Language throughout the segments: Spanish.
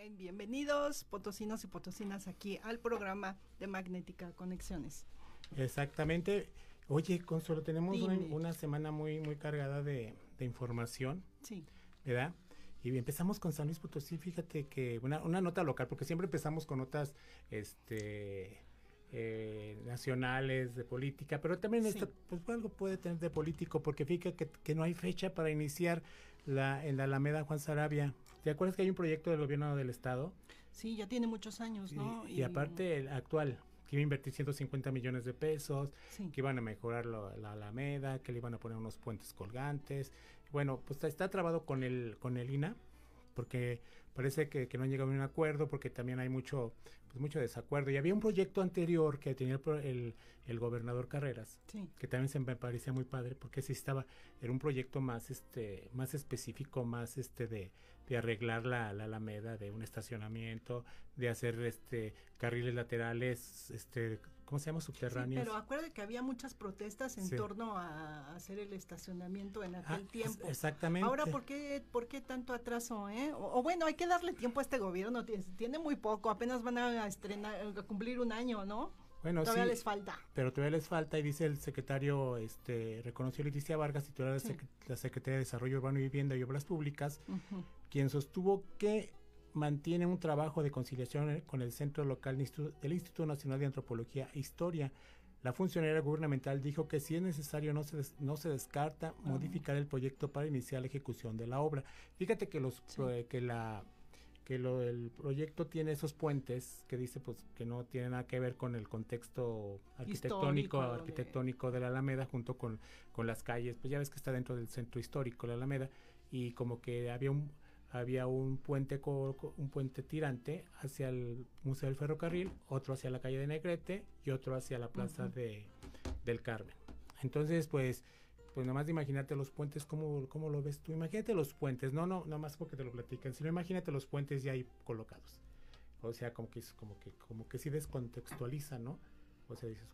Bien, bienvenidos potosinos y potosinas aquí al programa de Magnética Conexiones. Exactamente. Oye, Consuelo, tenemos una, una, semana muy, muy cargada de, de, información. Sí. ¿Verdad? Y empezamos con San Luis Potosí, fíjate que una, una nota local, porque siempre empezamos con notas este, eh, nacionales, de política, pero también sí. esto, pues algo puede tener de político, porque fíjate que, que, no hay fecha para iniciar la, en la Alameda Juan Sarabia. ¿Te acuerdas que hay un proyecto del gobierno del estado? Sí, ya tiene muchos años, ¿no? Y, y, y aparte el actual, que iba a invertir 150 millones de pesos, sí. que iban a mejorar lo, la Alameda, que le iban a poner unos puentes colgantes. Bueno, pues está trabado con el, con el INA, porque parece que, que, no han llegado a un acuerdo, porque también hay mucho, pues mucho desacuerdo. Y había un proyecto anterior que tenía el, el, el gobernador Carreras, sí. que también se me parecía muy padre, porque sí estaba, era un proyecto más este, más específico, más este de, de arreglar la, la Alameda, de un estacionamiento, de hacer este carriles laterales, este ¿cómo se llama? Subterráneos. Sí, pero acuérdate que había muchas protestas en sí. torno a hacer el estacionamiento en aquel ah, tiempo. Exactamente. Ahora, ¿por qué, ¿por qué tanto atraso? Eh? O, o, bueno, hay que darle tiempo a este gobierno, tiene muy poco, apenas van a estrenar, a cumplir un año, ¿no? Bueno, todavía sí, les falta. Pero todavía les falta y dice el secretario, este, reconoció Leticia Vargas, titular de sí. la Secretaría de Desarrollo Urbano y Vivienda y Obras Públicas, uh -huh. quien sostuvo que mantiene un trabajo de conciliación con el Centro Local del Instituto Nacional de Antropología e Historia. La funcionaria gubernamental dijo que si es necesario no se, des, no se descarta uh -huh. modificar el proyecto para iniciar la ejecución de la obra. Fíjate que, los, sí. eh, que la que lo, el proyecto tiene esos puentes que dice pues que no tiene nada que ver con el contexto arquitectónico histórico, arquitectónico de... la Alameda junto con, con las calles pues ya ves que está dentro del centro histórico la Alameda y como que había un había un puente un puente tirante hacia el Museo del Ferrocarril, otro hacia la calle de Negrete y otro hacia la Plaza uh -huh. de, del Carmen. Entonces, pues, pues nada más de imaginarte los puentes, ¿cómo, ¿cómo lo ves tú? Imagínate los puentes, no, no, nada más porque te lo platican, sino imagínate los puentes ya ahí colocados. O sea, como que, como que, como que sí descontextualiza, ¿no? O sea, dices,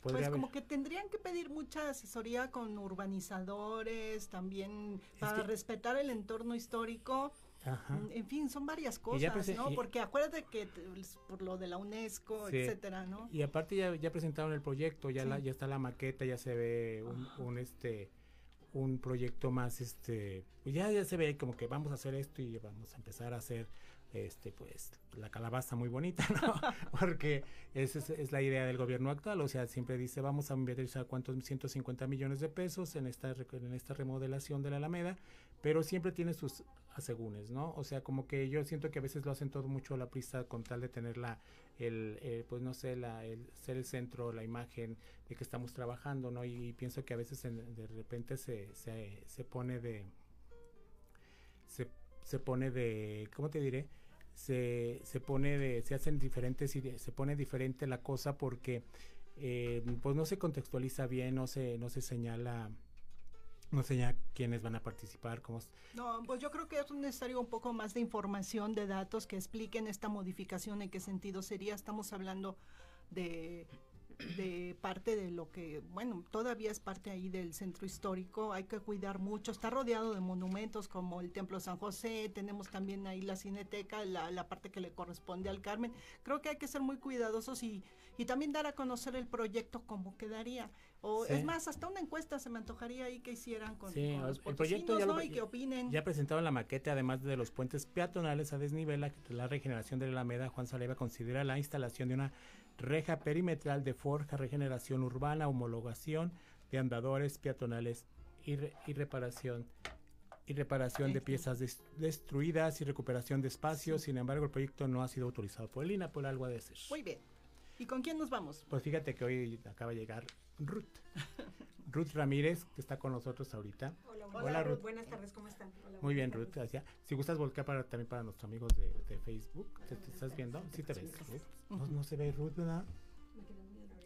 pues haber. como que tendrían que pedir mucha asesoría con urbanizadores, también es para que, respetar el entorno histórico. Ajá. En fin, son varias cosas, ¿no? Porque acuérdate que por lo de la UNESCO, sí. etcétera, ¿no? Y aparte ya, ya presentaron el proyecto, ya, sí. la, ya está la maqueta, ya se ve un, un este un proyecto más este ya ya se ve como que vamos a hacer esto y vamos a empezar a hacer este pues la calabaza muy bonita no porque esa es, es, la idea del gobierno actual o sea siempre dice vamos a invertir cuántos 150 millones de pesos en esta en esta remodelación de la Alameda pero siempre tiene sus asegúnes no o sea como que yo siento que a veces lo hacen todo mucho a la prisa con tal de tener la el, el pues no sé la el ser el centro la imagen de que estamos trabajando no y, y pienso que a veces en, de repente se, se, se pone de se se pone de, ¿cómo te diré? Se, se pone de, se hacen diferentes, se pone diferente la cosa porque eh, pues no se contextualiza bien, no se, no se señala, no señala quiénes van a participar, cómo. No, pues yo creo que es necesario un poco más de información, de datos que expliquen esta modificación, en qué sentido sería. Estamos hablando de de parte de lo que, bueno, todavía es parte ahí del centro histórico, hay que cuidar mucho, está rodeado de monumentos como el Templo San José, tenemos también ahí la Cineteca, la, la parte que le corresponde al Carmen, creo que hay que ser muy cuidadosos y, y también dar a conocer el proyecto cómo quedaría, o sí. es más, hasta una encuesta se me antojaría ahí que hicieran con, sí, con los el proyecto ya ¿no? lo, y que opinen. Ya presentaron la maqueta, además de los puentes peatonales a desnivel, la regeneración de la Alameda, Juan Saleva considera la instalación de una reja perimetral de forja, regeneración urbana, homologación de andadores peatonales y, re, y reparación y reparación de piezas des, destruidas y recuperación de espacios. Sí. Sin embargo, el proyecto no ha sido autorizado por el INA por algo de ser. Muy bien. ¿Y con quién nos vamos? Pues fíjate que hoy acaba de llegar Ruth. Ruth Ramírez, que está con nosotros ahorita. Hola, hola, hola Ruth. Buenas tardes, ¿cómo están? Hola, Muy bien, Ruth. Hacia, si gustas volcar para, también para nuestros amigos de, de Facebook. ¿Te, te, estás viendo? Sí te ves, Ruth. No, no se ve Ruth, ¿verdad?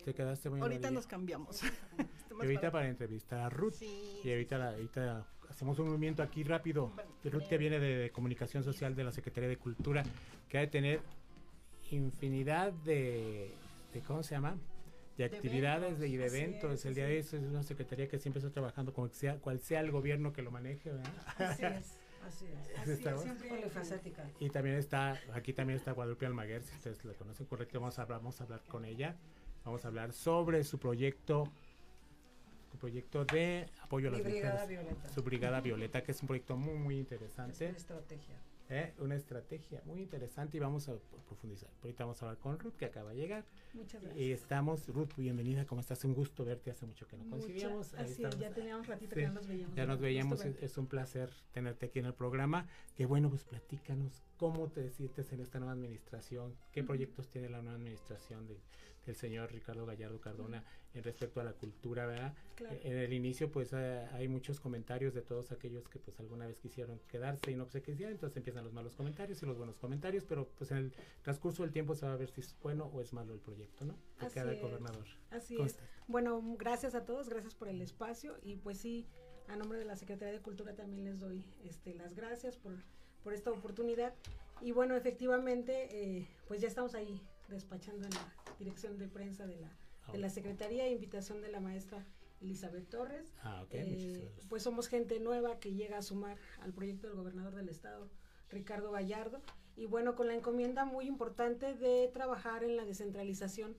Te quedaste muy Ahorita nos cambiamos. y ahorita para entrevistar a Ruth. Sí, y ahorita, la, ahorita hacemos un movimiento aquí rápido. Ruth que viene de, de, Comunicación Social de la Secretaría de Cultura, que ha de tener infinidad de, de ¿cómo se llama? De actividades de, y de eventos. Es, el día de eso es una secretaría que siempre está trabajando con sea, cual sea el gobierno que lo maneje. ¿verdad? Así es. Así es. Así es, siempre polifacética. Y también está, aquí también está Guadalupe Almaguer, si ustedes la conocen correcto, vamos a hablar, vamos a hablar con ella. Vamos a hablar sobre su proyecto su proyecto de apoyo a las mujeres. Violeta. Su Brigada Violeta, que es un proyecto muy, muy interesante. Es una estrategia. ¿Eh? una estrategia muy interesante y vamos a profundizar. Ahorita vamos a hablar con Ruth, que acaba de llegar. Muchas gracias. Y estamos, Ruth, bienvenida, ¿cómo estás? Un gusto verte, hace mucho que no coincidíamos. Así ya teníamos ratito que no nos veíamos. Ya nos veíamos, es, un placer tenerte aquí en el programa. Que bueno, pues platícanos, ¿cómo te sientes en esta nueva administración? ¿Qué proyectos tiene la nueva administración de, del señor Ricardo Gallardo Cardona en respecto a la cultura, ¿verdad? En el inicio pues eh, hay muchos comentarios de todos aquellos que pues alguna vez quisieron quedarse y no se quisieron, entonces empiezan los malos comentarios y los buenos comentarios, pero pues en el transcurso del tiempo se va a ver si es bueno o es malo el proyecto, ¿no? Así gobernador. Así es. Bueno, gracias a todos, gracias por el espacio y pues sí, a nombre de la Secretaría de Cultura también les doy este, las gracias por, por esta oportunidad. Y bueno, efectivamente, eh, pues ya estamos ahí despachando en la dirección de prensa de la, de la Secretaría, invitación de la maestra Elizabeth Torres. Ah, eh, pues somos gente nueva que llega a sumar al proyecto del gobernador del estado, Ricardo Gallardo, y bueno, con la encomienda muy importante de trabajar en la descentralización,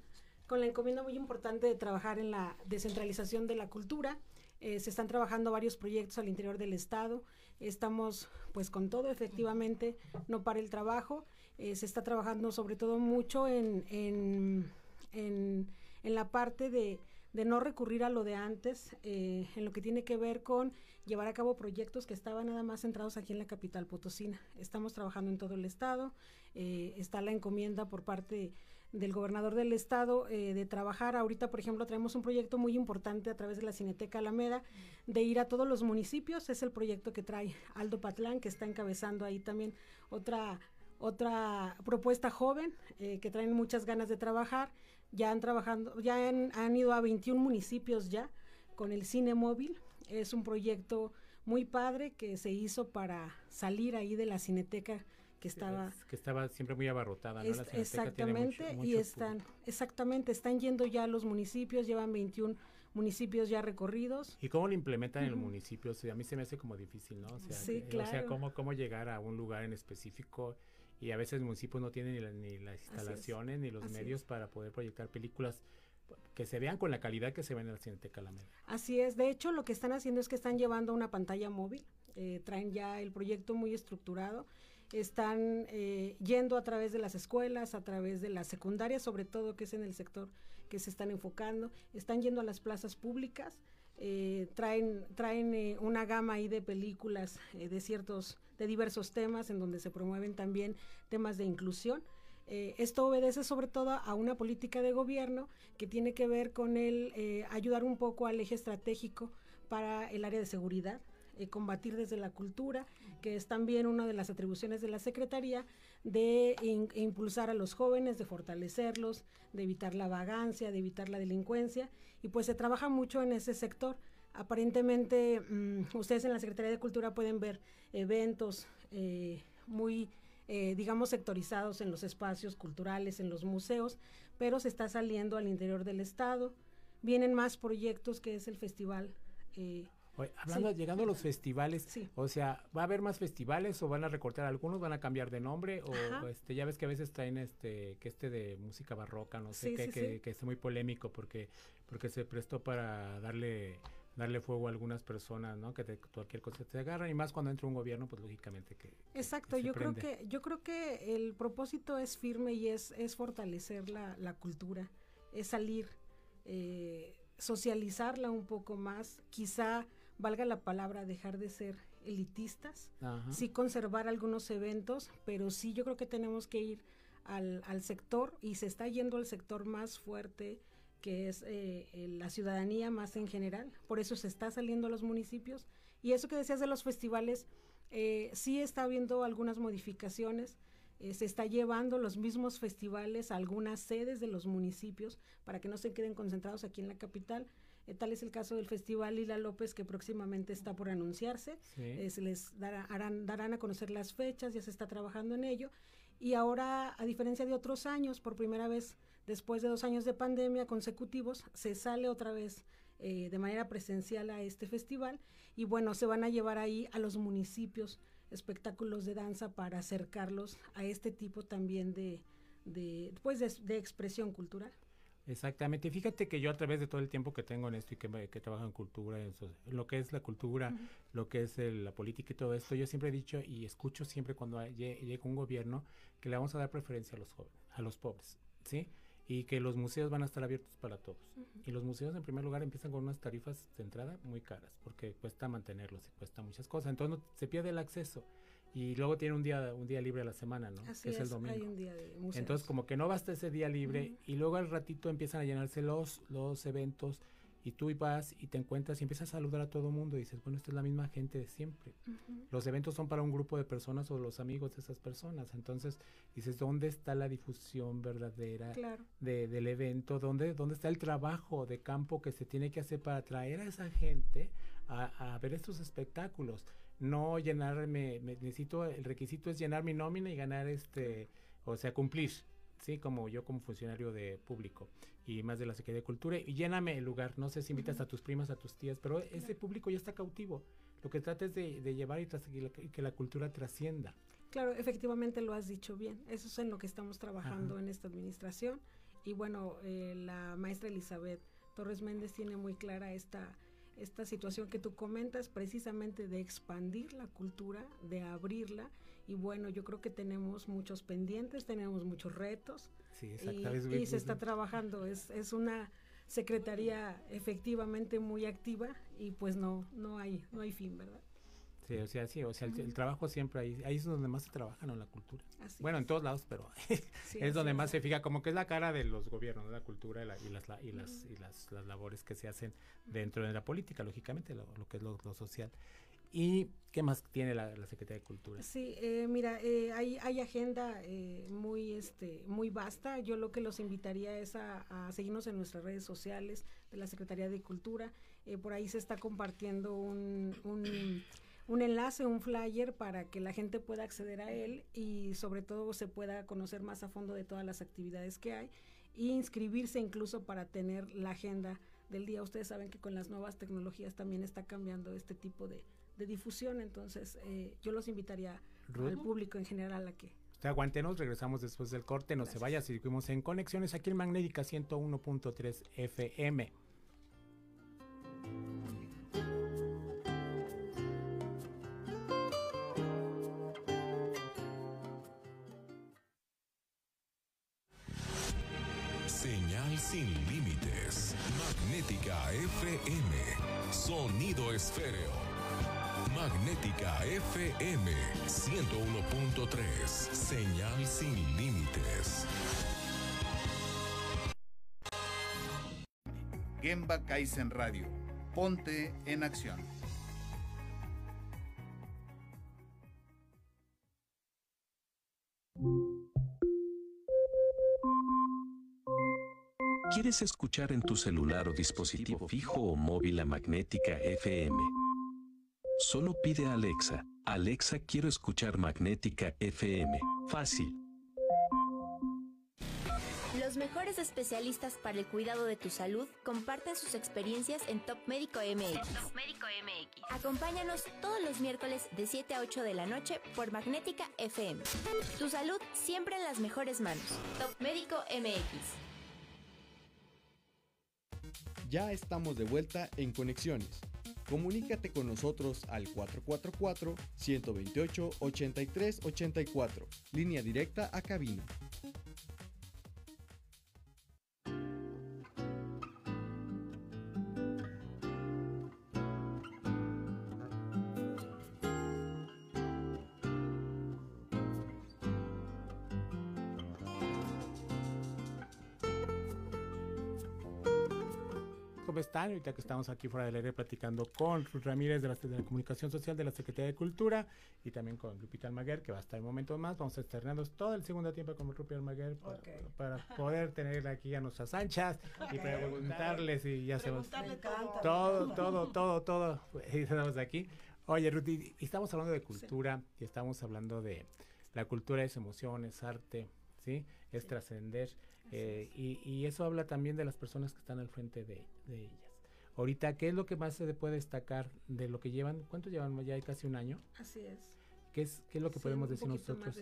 con la encomienda muy importante de trabajar en la descentralización de la cultura. Eh, se están trabajando varios proyectos al interior del estado. Estamos pues con todo, efectivamente, no para el trabajo. Eh, se está trabajando sobre todo mucho en, en, en, la parte de, de, no recurrir a lo de antes, eh, en lo que tiene que ver con llevar a cabo proyectos que estaban nada más centrados aquí en la capital potosina. Estamos trabajando en todo el estado, eh, está la encomienda por parte del gobernador del estado de trabajar. Ahorita, por ejemplo, traemos un proyecto muy importante a través de la Cineteca Alameda de ir a todos los municipios. Es el proyecto que trae Aldo Patlán, que está encabezando ahí también otra otra propuesta joven eh, que traen muchas ganas de trabajar. Ya han trabajando, ya han, ido a 21 municipios ya con el cine móvil. Es un proyecto muy padre que se hizo para salir ahí de la cineteca que estaba que estaba siempre muy abarrotada ¿no? exactamente y están exactamente están yendo ya a los municipios llevan 21 municipios ya recorridos y cómo lo implementan en el municipio a mí se me hace como difícil no o sea, sí, claro. o sea cómo cómo llegar a un lugar en específico y a veces el municipio no tiene ni, las instalaciones ni los medios para poder proyectar películas que se vean con la calidad que se ven en la Cineteca Alameda. Así es, de hecho lo que están haciendo es que están llevando una pantalla móvil, eh, traen ya el proyecto muy estructurado, están eh, yendo a través de las escuelas, a través de las secundarias, sobre todo que es en el sector que se están enfocando, están yendo a las plazas públicas, eh, traen, traen una gama ahí de películas de ciertos de diversos temas en donde se promueven también temas de inclusión. Eh, esto obedece sobre todo a una política de gobierno que tiene que ver con el eh, ayudar un poco al eje estratégico para el área de seguridad, eh, combatir desde la cultura, que es también una de las atribuciones de la Secretaría, de impulsar a los jóvenes, de fortalecerlos, de evitar la vagancia, de evitar la delincuencia, y pues se trabaja mucho en ese sector. Aparentemente, mm, ustedes en la Secretaría de Cultura pueden ver eventos eh, muy, eh, digamos, sectorizados en los espacios culturales, en los museos, pero se está saliendo al interior del Estado. Vienen más proyectos que es el festival. Eh, hablando, llegando a los festivales, o sea, ¿va a haber más festivales o van a recortar algunos, van a cambiar de nombre o este, ya ves que a veces traen este, que este de música barroca, no sé, que, que, que, es muy polémico porque, porque se prestó para darle darle fuego a algunas personas, ¿no? Que de cualquier cosa te agarran y más cuando entra un gobierno, pues lógicamente que Exacto, yo creo que yo creo que el propósito es firme y es es fortalecer la, la cultura, es salir eh, socializarla un poco más, quizá valga la palabra dejar de ser elitistas, sí conservar algunos eventos, pero sí yo creo que tenemos que ir al, al sector y se está yendo al sector más fuerte, que es eh, eh, la ciudadanía más en general. Por eso se está saliendo a los municipios. Y eso que decías de los festivales, eh, sí está habiendo algunas modificaciones. se está llevando los mismos festivales a algunas sedes de los municipios para que no se queden concentrados aquí en la capital. tal es el caso del Festival Lila López que próximamente está por anunciarse. se les dará, darán a conocer las fechas, ya se está trabajando en ello. Y ahora, a diferencia de otros años, por primera vez después de dos años de pandemia consecutivos, se sale otra vez eh, de manera presencial a este festival y bueno, se van a llevar ahí a los municipios espectáculos de danza para acercarlos a este tipo también de, de, pues de, expresión cultural. Exactamente. Fíjate que yo a través de todo el tiempo que tengo en esto y que, que trabajo en cultura, en lo que es la cultura, lo que es la política y todo esto, yo siempre he dicho y escucho siempre cuando llega un gobierno que le vamos a dar preferencia a los jóvenes, a los pobres, ¿sí? Y que los museos van a estar abiertos para todos. Y los museos en primer lugar empiezan con unas tarifas de entrada muy caras, porque cuesta mantenerlos y cuesta muchas cosas. Entonces se pierde el acceso y luego tiene un día un día libre a la semana, ¿no? Así es, el domingo. Hay un día de Entonces como que no basta ese día libre y luego al ratito empiezan a llenarse los los eventos y tú vas y te encuentras y empiezas a saludar a todo el mundo y dices, bueno, esta es la misma gente de siempre. Los eventos son para un grupo de personas o los amigos de esas personas. Entonces dices, ¿dónde está la difusión verdadera de, del evento? ¿Dónde, ¿Dónde está el trabajo de campo que se tiene que hacer para atraer a esa gente a, a ver estos espectáculos? no llenarme, necesito, el requisito es llenar mi nómina y ganar este, o sea, cumplir, ¿sí? Como yo como funcionario de público y más de la Secretaría de Cultura, y lléname el lugar, no sé si invitas a tus primas, a tus tías, pero ese público ya está cautivo. Lo que trata es de, llevar y, que la cultura trascienda. Claro, efectivamente lo has dicho bien. Eso es en lo que estamos trabajando en esta administración. Y bueno, eh, la maestra Elizabeth Torres Méndez tiene muy clara esta esta situación que tú comentas precisamente de expandir la cultura, de abrirla. Y bueno, yo creo que tenemos muchos pendientes, tenemos muchos retos. Sí, y, y, se está trabajando. Es, es una secretaría efectivamente muy activa y pues no, no hay, no hay fin, ¿verdad? Sí, o sea, sí, o sea, el, trabajo siempre ahí, ahí es donde más se trabaja, ¿no? La cultura. bueno, en todos lados, pero es donde más se fija, como que es la cara de los gobiernos, la cultura y, las, y, las, y las, las, labores que se hacen dentro de la política, lógicamente, lo, que es lo, social. ¿Y qué más tiene la, Secretaría de Cultura? Sí, eh, mira, eh, hay, agenda eh, muy, este, muy vasta. Yo lo que los invitaría es a, seguirnos en nuestras redes sociales de la Secretaría de Cultura. por ahí se está compartiendo un un enlace, un flyer para que la gente pueda acceder a él y sobre todo se pueda conocer más a fondo de todas las actividades que hay e inscribirse incluso para tener la agenda del día. Ustedes saben que con las nuevas tecnologías también está cambiando este tipo de, difusión, entonces eh, yo los invitaría al público en general a que... Usted aguántenos, regresamos después del corte, no se vaya, seguimos en Conexiones aquí en Magnética 101.3 FM. sin límites. Magnética FM. Sonido esféreo. Magnética FM 101.3. Señal sin límites. Gemba Kaizen Radio. Ponte en acción. ¿Quieres escuchar en tu celular o dispositivo fijo o móvil a Magnética FM? Solo pide a Alexa, Alexa quiero escuchar Magnética FM. Fácil. Los mejores especialistas para el cuidado de tu salud comparten sus experiencias en Top Médico MX. Top Médico MX. Acompáñanos todos los miércoles de 7 a 8 de la noche por Magnética FM. Tu salud siempre en las mejores manos. Top Médico MX. Ya estamos de vuelta en Conexiones. Comunícate con nosotros al 444-128-8384, línea directa a cabina. Están? Ahorita que estamos aquí fuera del aire platicando con Ruth Ramírez de la, de Comunicación Social de la Secretaría de Cultura y también con Lupita Almaguer, que va a estar un momento más. Vamos a estrenando todo el segundo tiempo con Lupita Almaguer para, poder tener aquí a nuestras anchas y preguntarles y ya sabemos. Todo, todo, todo, todo. Y estamos aquí. Oye, Ruth, y estamos hablando de cultura y estamos hablando de la cultura es emociones, arte, ¿sí? Es trascender. Eh, y, eso habla también de las personas que están al frente de, ellas. Ahorita, ¿qué es lo que más se puede destacar de lo que llevan? ¿Cuánto llevan? Ya hay casi un año. Así es. ¿Qué es, qué es lo que podemos decir nosotros?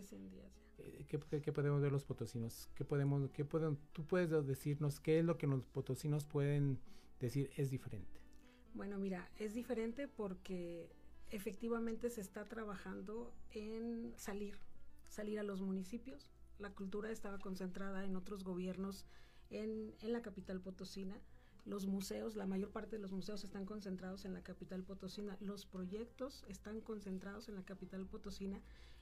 Eh, ¿Qué, ¿qué, podemos ver los potosinos? ¿Qué podemos, qué pueden, tú puedes decirnos qué es lo que los potosinos pueden decir es diferente? Bueno, mira, es diferente porque efectivamente se está trabajando en salir, salir a los municipios. La cultura estaba concentrada en otros gobiernos en, en la capital potosina. Los museos, la mayor parte de los museos están concentrados en la capital potosina. Los proyectos están concentrados en la capital potosina.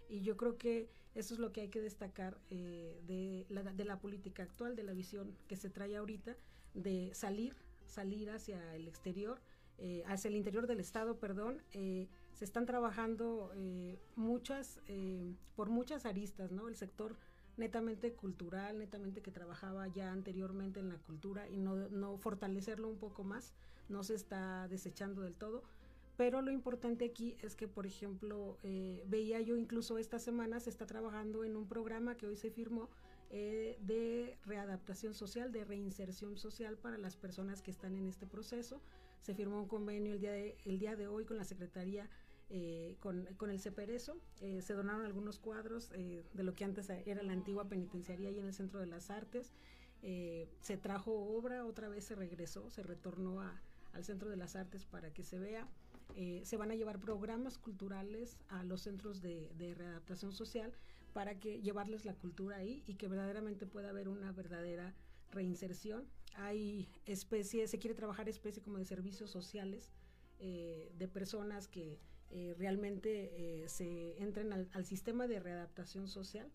Y yo creo que eso es lo que hay que destacar eh, de, la, de la política actual, de la visión que se trae ahorita, de salir, salir hacia el exterior, eh, hacia el interior del Estado, perdón, eh, se están trabajando muchas, por muchas aristas, ¿no? El sector netamente cultural, netamente que trabajaba ya anteriormente en la cultura y no, no fortalecerlo un poco más, no se está desechando del todo. Pero lo importante aquí es que, por ejemplo, eh, veía yo incluso esta semana se está trabajando en un programa que hoy se firmó de readaptación social, de reinserción social para las personas que están en este proceso. Se firmó un convenio el día de, el día de hoy con la Secretaría eh, con, con, el CEPERESO. Eh, se donaron algunos cuadros eh, de lo que antes era la antigua penitenciaría y en el Centro de las Artes. se trajo obra, otra vez se regresó, se retornó a, al Centro de las Artes para que se vea. se van a llevar programas culturales a los centros de, de readaptación social para que llevarles la cultura ahí y que verdaderamente pueda haber una verdadera reinserción. Hay especies, se quiere trabajar especie como de servicios sociales de personas que eh, realmente eh, se entren al, al, sistema de readaptación social,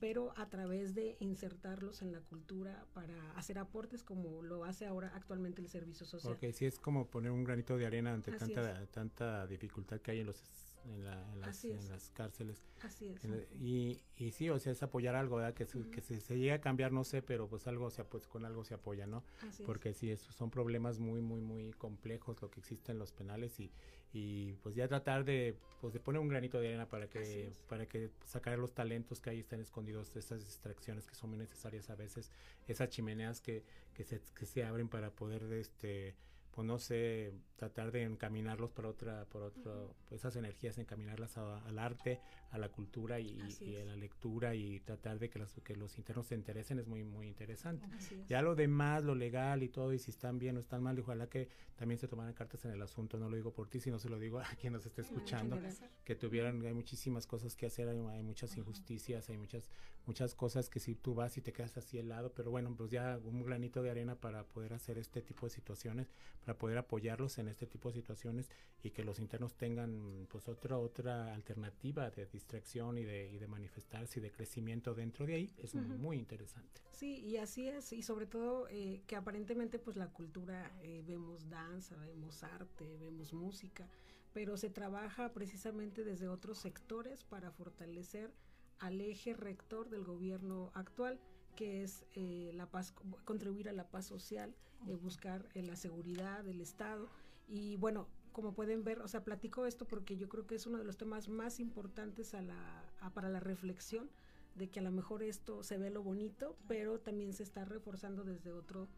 pero a través de insertarlos en la cultura para hacer aportes como lo hace ahora actualmente el servicio social. Porque sí es como poner un granito de arena ante tanta, tanta dificultad que hay en los en, la, en, las, en, las, cárceles. Así es. y, y sí, o sea, es apoyar algo, ¿verdad? Que, que se, se, llegue a cambiar, no sé, pero pues algo se pues, con algo se apoya, ¿no? Así Porque es. sí, esos son problemas muy, muy, muy complejos lo que existe en los penales y, y pues ya tratar de, pues, de poner un granito de arena para que, para que sacar los talentos que ahí están escondidos, esas distracciones que son muy necesarias a veces, esas chimeneas que, que, se, que se abren para poder, este pues no sé, tratar de encaminarlos para otra, por -huh. pues esas energías encaminarlas a, al arte, a la cultura y, y, a la lectura y tratar de que, las, que los internos se interesen es muy, muy interesante. Ya lo demás, lo legal y todo, y si están bien o están mal, ojalá que también se tomaran cartas en el asunto, no lo digo por ti, sino se lo digo a quien nos esté escuchando, que tuvieran, hay muchísimas cosas que hacer, hay, hay muchas -huh. injusticias, hay muchas, muchas cosas que si tú vas y te quedas así helado, pero bueno, pues ya un granito de arena para poder hacer este tipo de situaciones para poder apoyarlos en este tipo de situaciones y que los internos tengan pues otra otra alternativa de distracción y de, y de manifestarse y de crecimiento dentro de ahí es uh -huh. muy interesante. Sí, y así es, y sobre todo eh, que aparentemente pues la cultura, eh, vemos danza, vemos arte, vemos música, pero se trabaja precisamente desde otros sectores para fortalecer al eje rector del gobierno actual que es eh, la paz, contribuir a la paz social, eh, buscar eh, la seguridad del Estado. Y bueno, como pueden ver, o sea, platico esto porque yo creo que es uno de los temas más importantes a la, a, para la reflexión de que a lo mejor esto se ve lo bonito, pero también se está reforzando desde otro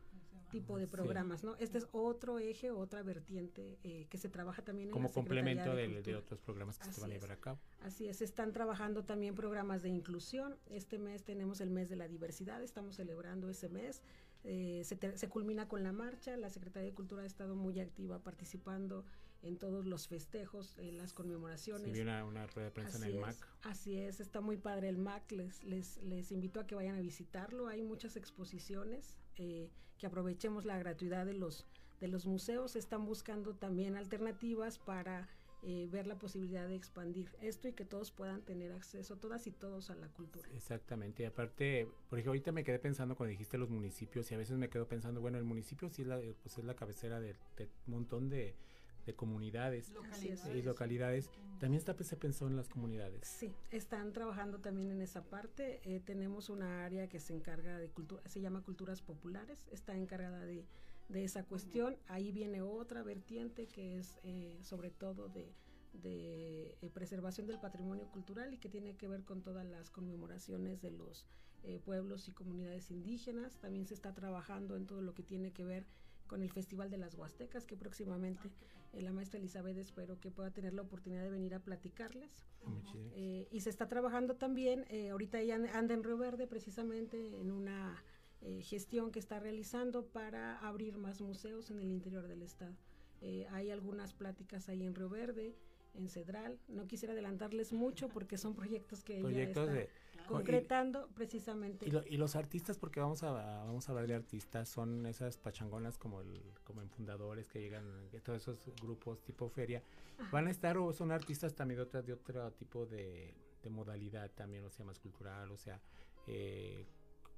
tipo de programas, sí. ¿no? Este es otro eje, otra vertiente eh, que se trabaja también como en la complemento de, de, de, otros programas que Así se van a llevar a cabo. Así es, están trabajando también programas de inclusión. Este mes tenemos el mes de la diversidad, estamos celebrando ese mes. Eh, se, te, se, culmina con la marcha, la Secretaría de Cultura ha estado muy activa participando en todos los festejos, en las conmemoraciones. Sí, una, una rueda de prensa así en el es, MAC. Así es, está muy padre el MAC, les, les, les invito a que vayan a visitarlo, hay muchas exposiciones, eh, que aprovechemos la gratuidad de los, de los museos, están buscando también alternativas para eh, ver la posibilidad de expandir esto y que todos puedan tener acceso, todas y todos, a la cultura. Exactamente, y aparte, por ejemplo, ahorita me quedé pensando cuando dijiste los municipios y a veces me quedo pensando, bueno, el municipio sí es la, pues es la cabecera de, de un montón de, de comunidades localidades. y localidades. También está se pensó en las comunidades. Sí, están trabajando también en esa parte. Eh, tenemos una área que se encarga de cultura, se llama culturas populares, está encargada de, de esa cuestión. Ahí viene otra vertiente que es eh, sobre todo de, de eh, preservación del patrimonio cultural y que tiene que ver con todas las conmemoraciones de los pueblos y comunidades indígenas. También se está trabajando en todo lo que tiene que ver con el Festival de las Huastecas, que próximamente eh, la maestra Elizabeth espero que pueda tener la oportunidad de venir a platicarles. Eh, y se está trabajando también, eh, ahorita ella anda en Río Verde precisamente en una gestión que está realizando para abrir más museos en el interior del estado. hay algunas pláticas ahí en Río Verde, en Cedral. No quisiera adelantarles mucho porque son proyectos que ella está concretando precisamente. Y, los artistas, porque vamos a, vamos a hablar de artistas, son esas pachangonas como el como en fundadores que llegan, todos esos grupos tipo feria, van a estar o son artistas también de, otra, de otro tipo de, de modalidad también, o sea, más cultural, o sea, eh,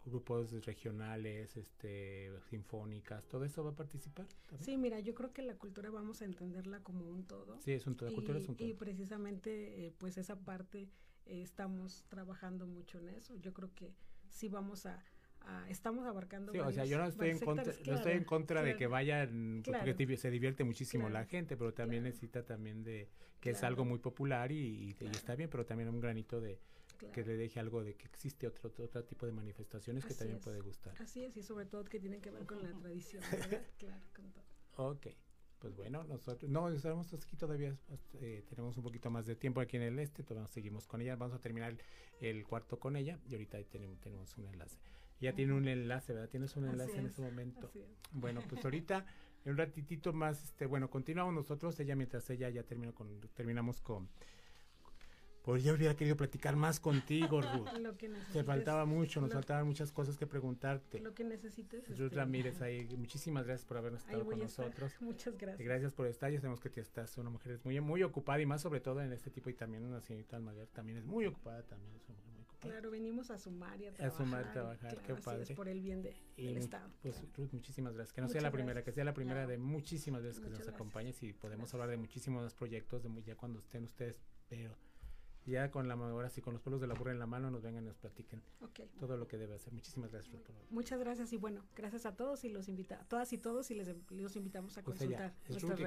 grupos regionales, este, sinfónicas, todo eso va a participar. Sí, mira, yo creo que la cultura vamos a entenderla como un todo. Sí, es un todo, la cultura es un todo. Y precisamente, eh, pues esa parte eh, estamos trabajando mucho en eso. Yo creo que sí vamos a, estamos abarcando. Sí, o sea, yo no estoy en contra, no estoy en contra de que vayan, porque se divierte muchísimo la gente, pero también necesita también de que es algo muy popular y, y, está bien, pero también un granito de que le deje algo de que existe otro, otro tipo de manifestaciones que también puede gustar. Así es, y sobre todo que tienen que ver con la tradición, claro, con todo. Ok, pues bueno, nosotros, no, estamos aquí todavía, eh, tenemos un poquito más de tiempo aquí en el este, todavía seguimos con ella, vamos a terminar el, cuarto con ella y ahorita tenemos, tenemos un enlace. Ya tiene un enlace, ¿verdad? Tienes un enlace en ese momento. Bueno, pues ahorita, en un ratitito más, este, bueno, continuamos nosotros, ella mientras ella ya terminó con, terminamos con pues yo hubiera querido platicar más contigo, Ruth. Lo que Te faltaba mucho, nos faltaban muchas cosas que preguntarte. Lo que necesites. Ruth este, Ramírez, ahí, muchísimas gracias por habernos estado con nosotros. Muchas gracias. Gracias por estar. Ya sabemos que tú estás una mujer muy, muy ocupada y más sobre todo en este tipo y también una señorita Almaguer también es muy ocupada también. Es una mujer muy ocupada. Claro, venimos a sumar y a trabajar. A sumar y trabajar, qué padre. Es por el bien de, del Estado. Pues Ruth, muchísimas gracias. Que no sea la primera, que sea la primera de muchísimas veces que nos acompañes y podemos hablar de muchísimos más proyectos de ya cuando estén ustedes, pero ya con la ahora sí con los pelos de la burra en la mano nos vengan y nos platiquen todo lo que debe hacer. Muchísimas gracias. Muchas gracias y bueno, gracias a todos y los invita, a todas y todos y les los invitamos a pues consultar.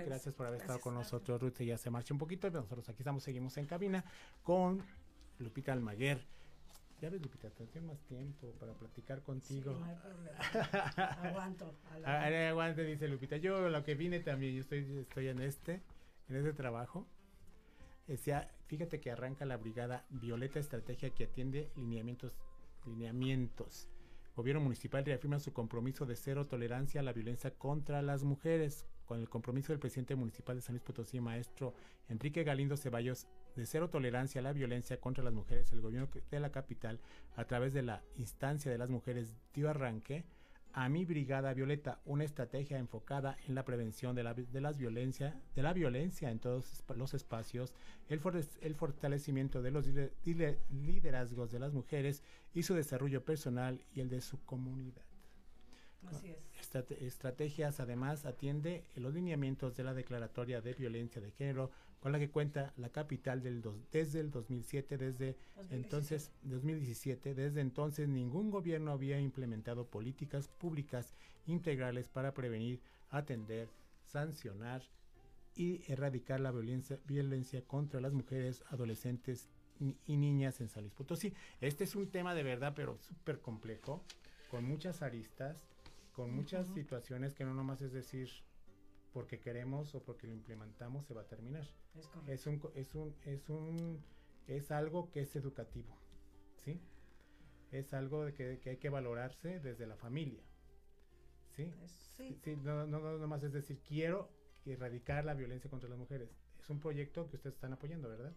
gracias por haber estado con nosotros. Ruth ya se marcha un poquito, pero nosotros aquí estamos, seguimos en cabina con Lupita Almaguer. Ya ves, Lupita, tengo más tiempo para platicar contigo. no hay problema. Aguanto. Aguante, dice Lupita. Yo lo que vine también, yo estoy, estoy en este, en este trabajo. Decía, fíjate que arranca la brigada Violeta Estrategia que atiende lineamientos, lineamientos. Gobierno municipal reafirma su compromiso de cero tolerancia a la violencia contra las mujeres, con el compromiso del presidente municipal de San Luis Potosí, maestro Enrique Galindo Ceballos, de cero tolerancia a la violencia contra las mujeres. El gobierno de la capital, a través de la instancia de las mujeres, dio arranque a mi brigada violeta, una estrategia enfocada en la prevención de la, de las violencia, de la violencia en todos los espacios, el, el fortalecimiento de los liderazgos de las mujeres y su desarrollo personal y el de su comunidad. Así es estrategias además atiende los lineamientos de la Declaratoria de Violencia de Género con la que cuenta la capital del desde el 2007, desde entonces 2017, desde entonces ningún gobierno había implementado políticas públicas integrales para prevenir, atender, sancionar y erradicar la violencia, violencia contra las mujeres, adolescentes y niñas en San Luis Potosí. Este es un tema de verdad, pero súper complejo, con muchas aristas con muchas situaciones que no nomás es decir porque queremos o porque lo implementamos se va a terminar. Es, un es un es un es algo que es educativo, ¿sí? Es algo de que, hay que valorarse desde la familia. ¿Sí? Sí. sí no, no, no nomás es decir, quiero erradicar la violencia contra las mujeres. Es un proyecto que ustedes están apoyando, ¿verdad?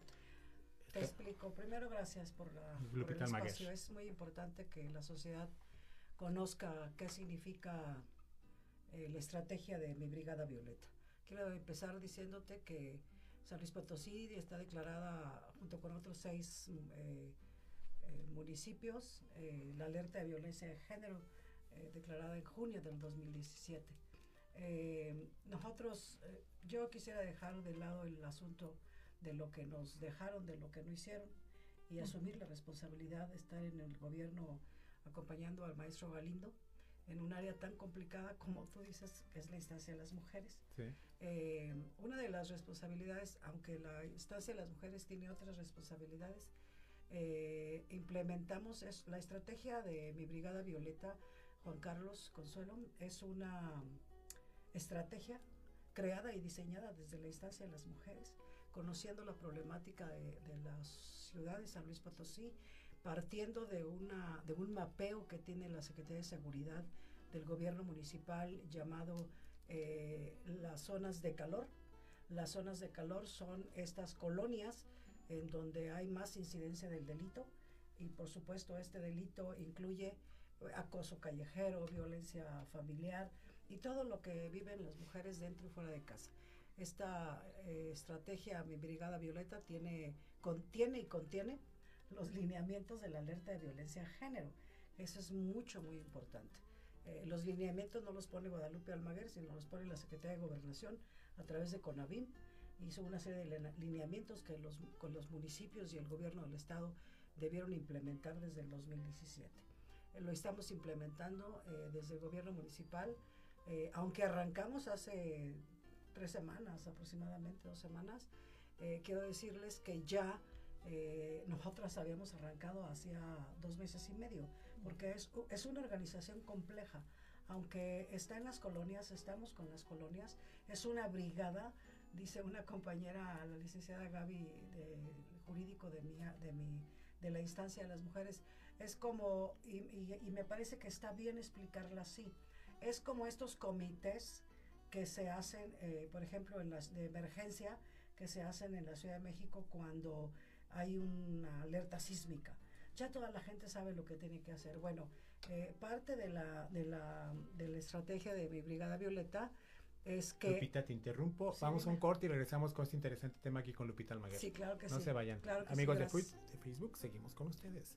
Te explico. Primero, gracias por, la, por el espacio. Es muy importante que la sociedad conozca qué significa eh, la estrategia de mi Brigada Violeta. Quiero empezar diciéndote que San Luis Potosí está declarada junto con otros seis eh, eh, municipios la alerta de violencia de género declarada en junio del 2017. nosotros, yo quisiera dejar de lado el asunto de lo que nos dejaron, de lo que no hicieron y asumir la responsabilidad de estar en el gobierno acompañando al maestro Galindo en un área tan complicada como tú dices, que es la instancia de las mujeres. Eh, una de las responsabilidades, aunque la instancia de las mujeres tiene otras responsabilidades, eh, implementamos es, la estrategia de mi brigada Violeta, Juan Carlos Consuelo, es una estrategia creada y diseñada desde la instancia de las mujeres, conociendo la problemática de, de la ciudad de San Luis Potosí, partiendo de, una, de un mapeo que tiene la Secretaría de Seguridad del gobierno municipal llamado eh, las zonas de calor. Las zonas de calor son estas colonias en donde hay más incidencia del delito y por supuesto este delito incluye acoso callejero, violencia familiar y todo lo que viven las mujeres dentro y fuera de casa. Esta eh, estrategia, mi Brigada Violeta, tiene, contiene y contiene los lineamientos de la alerta de violencia de género. Eso es mucho, muy importante. Eh, los lineamientos no los pone Guadalupe Almaguer, sino los pone la Secretaría de Gobernación a través de CONAVIM. Hizo una serie de lineamientos que los, con los municipios y el gobierno del Estado debieron implementar desde el 2017. Eh, lo estamos implementando eh, desde el gobierno municipal, aunque arrancamos hace tres semanas, aproximadamente dos semanas, quiero decirles que ya eh, nosotras habíamos arrancado hacía dos meses y medio, porque es, es una organización compleja. Aunque está en las colonias, estamos con las colonias, es una brigada, dice una compañera, la licenciada Gaby, de, jurídico de, mi, de, mi, de la instancia de las mujeres, es como, y, y, me parece que está bien explicarla así, es como estos comités que se hacen, eh, por ejemplo, en las de emergencia, que se hacen en la Ciudad de México cuando hay una alerta sísmica. Ya toda la gente sabe lo que tiene que hacer. Bueno, eh, parte de la, de, la, de la estrategia de mi Brigada Violeta es que... Lupita, te interrumpo. Vamos a un corte y regresamos con este interesante tema aquí con Lupita Almaguer. Sí, claro que sí. No se vayan. Amigos de, de Facebook, seguimos con ustedes.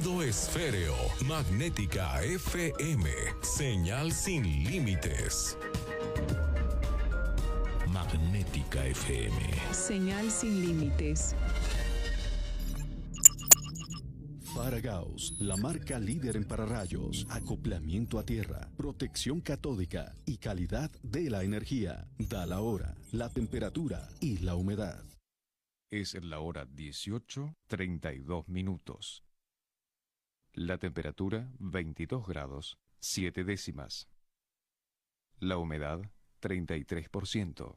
esféreo, magnética FM, señal sin límites. Magnética FM. Señal sin límites. Faragaos, la marca líder en pararrayos, acoplamiento a tierra, protección catódica y calidad de la energía. Da la hora, la temperatura y la humedad. Es la hora 18:32 minutos. La temperatura 22 grados 7 décimas. La humedad 33%.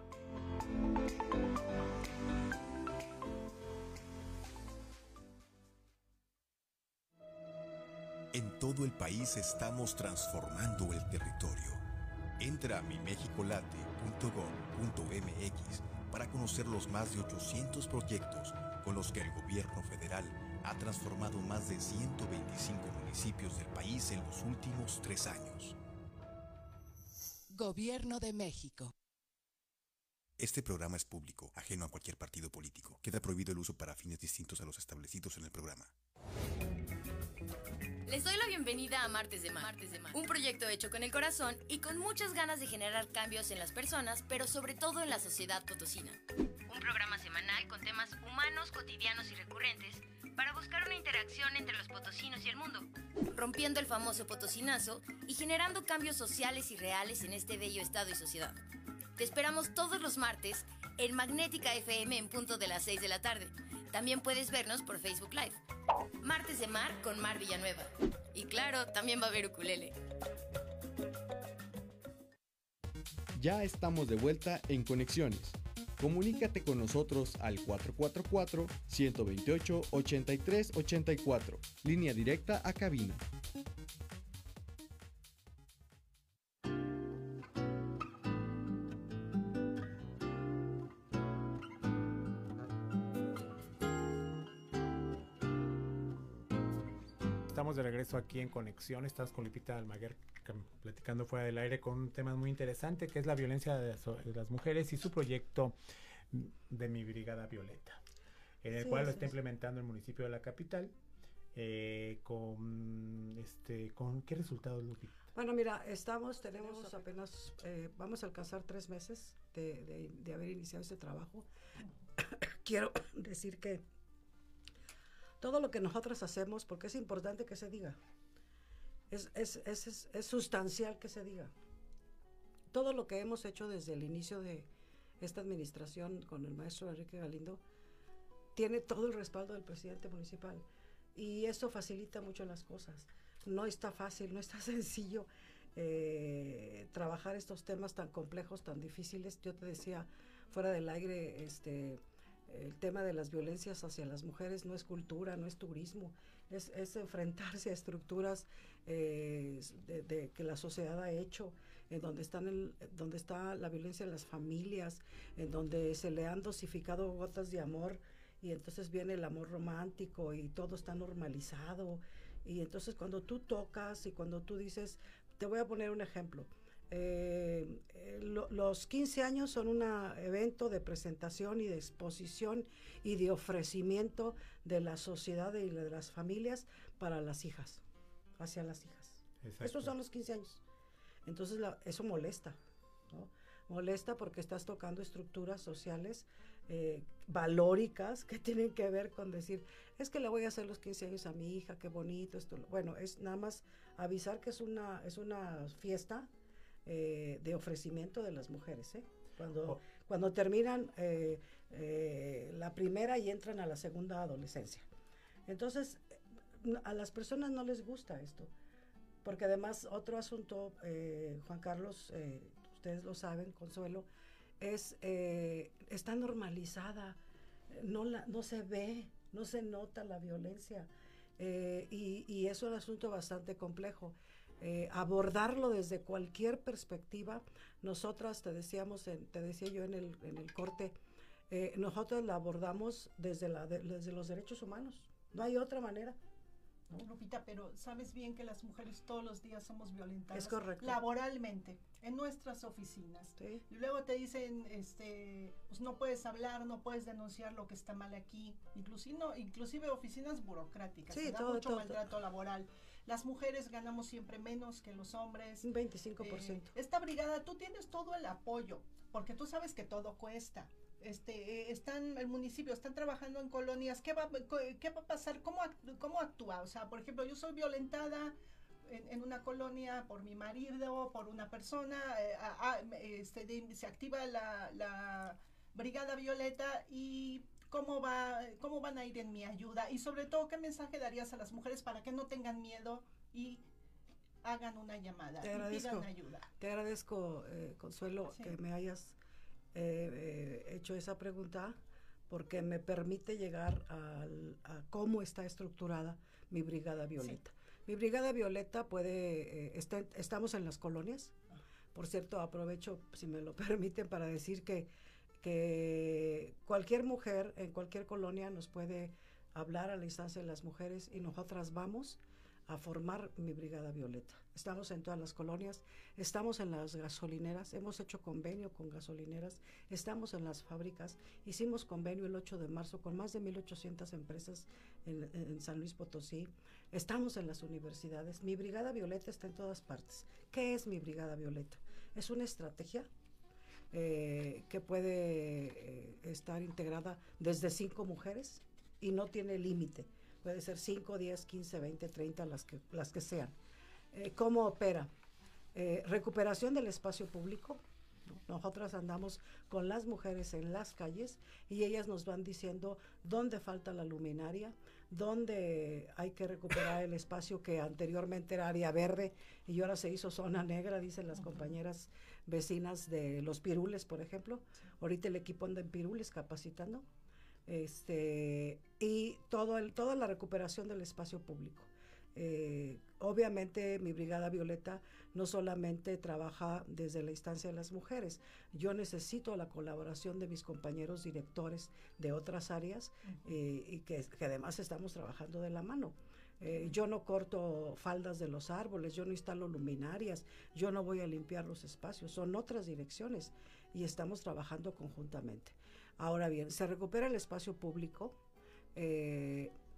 Todo el país estamos transformando el territorio. Entra a mimexicolate.gov.mx para conocer los más de 800 proyectos con los que el gobierno federal ha transformado más de 125 municipios del país en los últimos tres años. Gobierno de México. Este programa es público, ajeno a cualquier partido político. Queda prohibido el uso para fines distintos a los establecidos en el programa. Les doy la bienvenida a Martes de Mar, un proyecto hecho con el corazón y con muchas ganas de generar cambios en las personas, pero sobre todo en la sociedad potosina. Un programa semanal con temas humanos, cotidianos y recurrentes para buscar una interacción entre los potosinos y el mundo, rompiendo el famoso potosinazo y generando cambios sociales y reales en este bello estado y sociedad. Te esperamos todos los martes en Magnética FM en punto de las 6 de la tarde. También puedes vernos por Facebook Live. Martes de Mar con Mar Villanueva. Y claro, también va a haber ukulele. Ya estamos de vuelta en Conexiones. Comunícate con nosotros al 444-128-8384, línea directa a cabina. Regreso aquí en Conexión. Estás con Lipita Almaguer platicando fuera del aire con un tema muy interesante que es la violencia de, las mujeres y su proyecto de mi Brigada Violeta, en el cual lo está implementando el municipio de la capital. Eh, con este con qué resultados Lupita? bueno mira estamos tenemos apenas eh, vamos a alcanzar tres meses de, de haber iniciado este trabajo quiero decir que todo lo que nosotros hacemos, porque es importante que se diga, es, es, es, es, sustancial que se diga. Todo lo que hemos hecho desde el inicio de esta administración con el maestro Enrique Galindo tiene todo el respaldo del presidente municipal y eso facilita mucho las cosas. No está fácil, no está sencillo eh, trabajar estos temas tan complejos, tan difíciles. Yo te decía fuera del aire, este, el tema de las violencias hacia las mujeres no es cultura, no es turismo, es, enfrentarse a estructuras eh, de, que la sociedad ha hecho, en donde, están el, donde está la violencia en las familias, en donde se le han dosificado gotas de amor y entonces viene el amor romántico y todo está normalizado. Y entonces cuando tú tocas y cuando tú dices, te voy a poner un ejemplo, eh, eh, los 15 años son un evento de presentación y de exposición y de ofrecimiento de la sociedad y de las familias para las hijas, hacia las hijas. Esos son los 15 años. Entonces eso molesta, Molesta porque estás tocando estructuras sociales eh, valóricas que tienen que ver con decir, es que le voy a hacer los 15 años a mi hija, qué bonito esto. Bueno, es nada más avisar que es una, es una fiesta eh, de ofrecimiento de las mujeres. ¿eh? Cuando, oh. cuando terminan eh, la primera y entran a la segunda adolescencia. Entonces, a las personas no les gusta esto. Porque además, otro asunto, Juan Carlos, ustedes lo saben, Consuelo, es, está normalizada, no, la, no se ve, no se nota la violencia. y, y, es un asunto bastante complejo. Eh, abordarlo desde cualquier perspectiva. Nosotras, te decíamos, te decía yo en el, en el corte, eh, nosotros la abordamos desde, la, desde los derechos humanos. No hay otra manera. Lupita, pero sabes bien que las mujeres todos los días somos violentadas. Es correcto. Laboralmente, en nuestras oficinas. Y luego te dicen, este, pues no puedes hablar, no puedes denunciar lo que está mal aquí. Inclusive, inclusive oficinas burocráticas. Sí, todo, mucho maltrato laboral. Las mujeres ganamos siempre menos que los hombres. Un 25%. Eh, esta brigada, tú tienes todo el apoyo, porque tú sabes que todo cuesta. Este, eh, están, el municipio, están trabajando en colonias, ¿qué va, qué va a pasar? ¿Cómo, ¿Cómo actúa? O sea, por ejemplo, yo soy violentada en, una colonia por mi marido, por una persona, eh, este, se activa la, la brigada violeta y cómo, va, cómo van a ir en mi ayuda y sobre todo qué mensaje darías a las mujeres para que no tengan miedo y hagan una llamada te y pidan ayuda. Te agradezco, eh, Consuelo, que me hayas eh, eh, hecho esa pregunta porque me permite llegar a cómo está estructurada mi brigada violeta. Mi brigada violeta puede, estamos en las colonias. Por cierto, aprovecho, si me lo permiten, para decir que que cualquier mujer en cualquier colonia nos puede hablar a la instancia de las mujeres y nosotras vamos a formar mi Brigada Violeta. Estamos en todas las colonias, estamos en las gasolineras, hemos hecho convenio con gasolineras, estamos en las fábricas, hicimos convenio el 8 de marzo con más de 1.800 empresas en, en San Luis Potosí, estamos en las universidades. Mi Brigada Violeta está en todas partes. ¿Qué es mi Brigada Violeta? Es una estrategia eh, que puede eh, estar integrada desde cinco mujeres y no tiene límite. Puede ser 5, 10, 15, 20, 30, las que, las que sean. Eh, ¿Cómo opera? recuperación del espacio público, Nosotras andamos con las mujeres en las calles y ellas nos van diciendo dónde falta la luminaria, dónde hay que recuperar el espacio que anteriormente era área verde y ahora se hizo zona negra, dicen las compañeras vecinas de los pirules, por ejemplo. Ahorita el equipo anda en pirules capacitando. Este, y todo el, toda la recuperación del espacio público. Eh, obviamente mi Brigada Violeta no solamente trabaja desde la instancia de las mujeres, yo necesito la colaboración de mis compañeros directores de otras áreas eh, y que, además estamos trabajando de la mano. Eh, yo no corto faldas de los árboles, yo no instalo luminarias, yo no voy a limpiar los espacios, son otras direcciones y estamos trabajando conjuntamente. Ahora bien, se recupera el espacio público,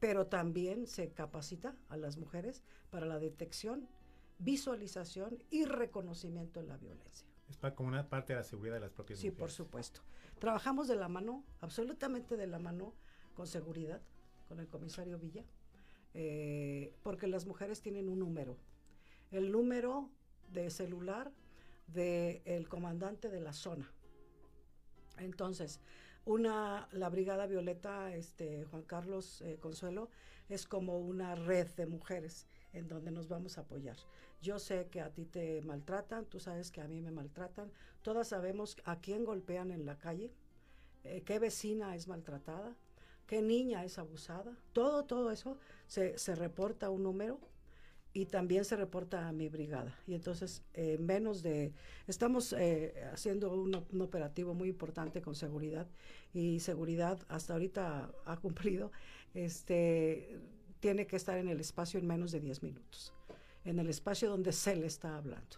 pero también se capacita a las mujeres para la detección, visualización y reconocimiento de la violencia. Es como una parte de la seguridad de las propias sí, mujeres. Sí, por supuesto. Trabajamos de la mano, absolutamente de la mano, con seguridad, con el comisario Villa, eh, porque las mujeres tienen un número. El número de celular del comandante de la zona. Entonces, una, la Brigada Violeta, este, Juan Carlos eh, Consuelo, es como una red de mujeres en donde nos vamos a apoyar. Yo sé que a ti te maltratan, tú sabes que a mí me maltratan, todas sabemos a quién golpean en la calle, eh, qué vecina es maltratada, qué niña es abusada, todo, todo eso se, se reporta un número y también se reporta a mi brigada. Y entonces, eh, menos de, estamos eh, haciendo un, operativo muy importante con seguridad y seguridad hasta ahorita ha cumplido, este, tiene que estar en el espacio en menos de 10 minutos, en el espacio donde se le está hablando.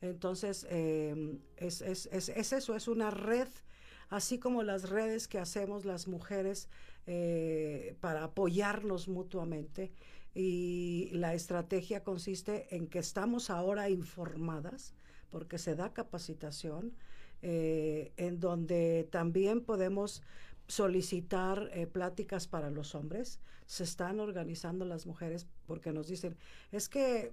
Entonces, eh, es, es, es, es, eso, es una red, así como las redes que hacemos las mujeres para apoyarnos mutuamente y la estrategia consiste en que estamos ahora informadas porque se da capacitación eh, en donde también podemos solicitar eh, pláticas para los hombres. Se están organizando las mujeres porque nos dicen, es que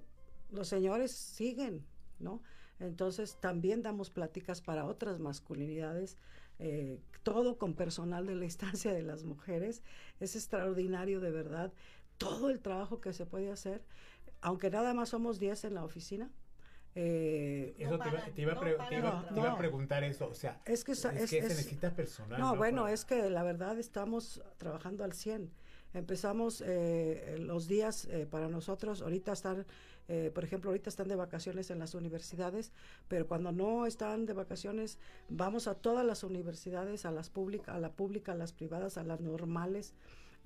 los señores siguen, ¿no? Entonces también damos pláticas para otras masculinidades, eh, todo con personal de la instancia de las mujeres. Es extraordinario de verdad todo el trabajo que se puede hacer, aunque nada más somos 10 en la oficina. Eh, eso te, iba, a preguntar eso, o sea, es que, se necesita personal. No, bueno, es que la verdad estamos trabajando al 100. Empezamos eh, los días eh, para nosotros, ahorita están, por ejemplo, ahorita están de vacaciones en las universidades, pero cuando no están de vacaciones, vamos a todas las universidades, a las públicas, a la pública, a las privadas, a las normales,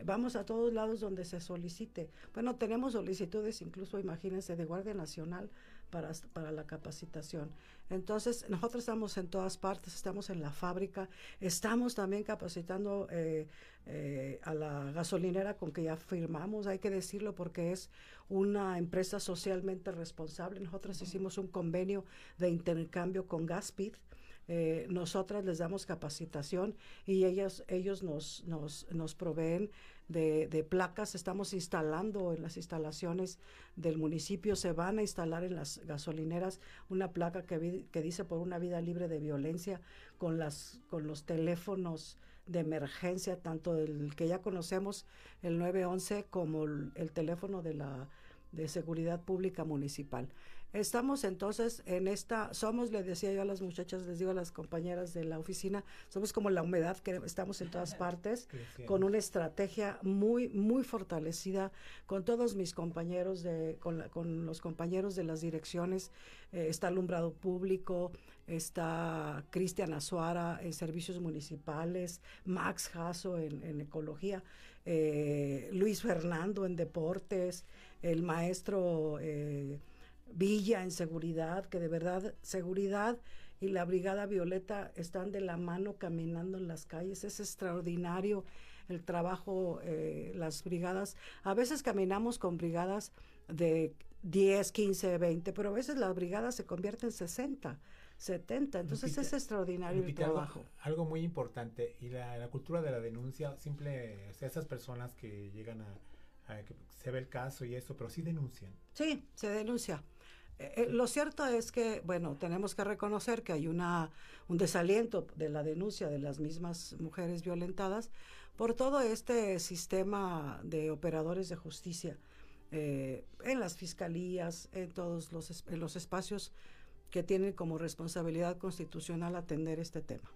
Vamos a todos lados donde se solicite. Bueno, tenemos solicitudes incluso, imagínense, de Guardia Nacional para, para la capacitación. Entonces, nosotros estamos en todas partes, estamos en la fábrica, estamos también capacitando eh, eh, a la gasolinera con que ya firmamos, hay que decirlo porque es una empresa socialmente responsable. Nosotros hicimos un convenio de intercambio con Gaspid. Eh, nosotras les damos capacitación y ellas, ellos nos, nos, nos proveen de, placas. Estamos instalando en las instalaciones del municipio, se van a instalar en las gasolineras una placa que, dice por una vida libre de violencia con, las, con los teléfonos de emergencia, tanto el que ya conocemos, el 911, como el, el teléfono de la de seguridad pública municipal. Estamos entonces en esta, somos, le decía yo a las muchachas, les digo a las compañeras de la oficina, somos como la humedad que estamos en todas partes, con una estrategia muy, muy fortalecida, con todos mis compañeros, de, con, los compañeros de las direcciones, eh, está alumbrado público, está Cristian Azuara en servicios municipales, Max Jasso en, ecología, eh, Luis Fernando en deportes, el maestro... Eh, Villa en seguridad, que de verdad seguridad y la Brigada Violeta están de la mano caminando en las calles. Es extraordinario el trabajo, eh, las brigadas. A veces caminamos con brigadas de 10, 15, 20, pero a veces las brigadas se convierten en 60. 70. Entonces es extraordinario el trabajo. Algo, muy importante y la, cultura de la denuncia, simple, o sea, esas personas que llegan a, a, que se ve el caso y eso, pero sí denuncian. Sí, se denuncia. Eh, lo cierto es que, bueno, tenemos que reconocer que hay una, un desaliento de la denuncia de las mismas mujeres violentadas por todo este sistema de operadores de justicia eh, en las fiscalías, en todos los, los espacios que tienen como responsabilidad constitucional atender este tema.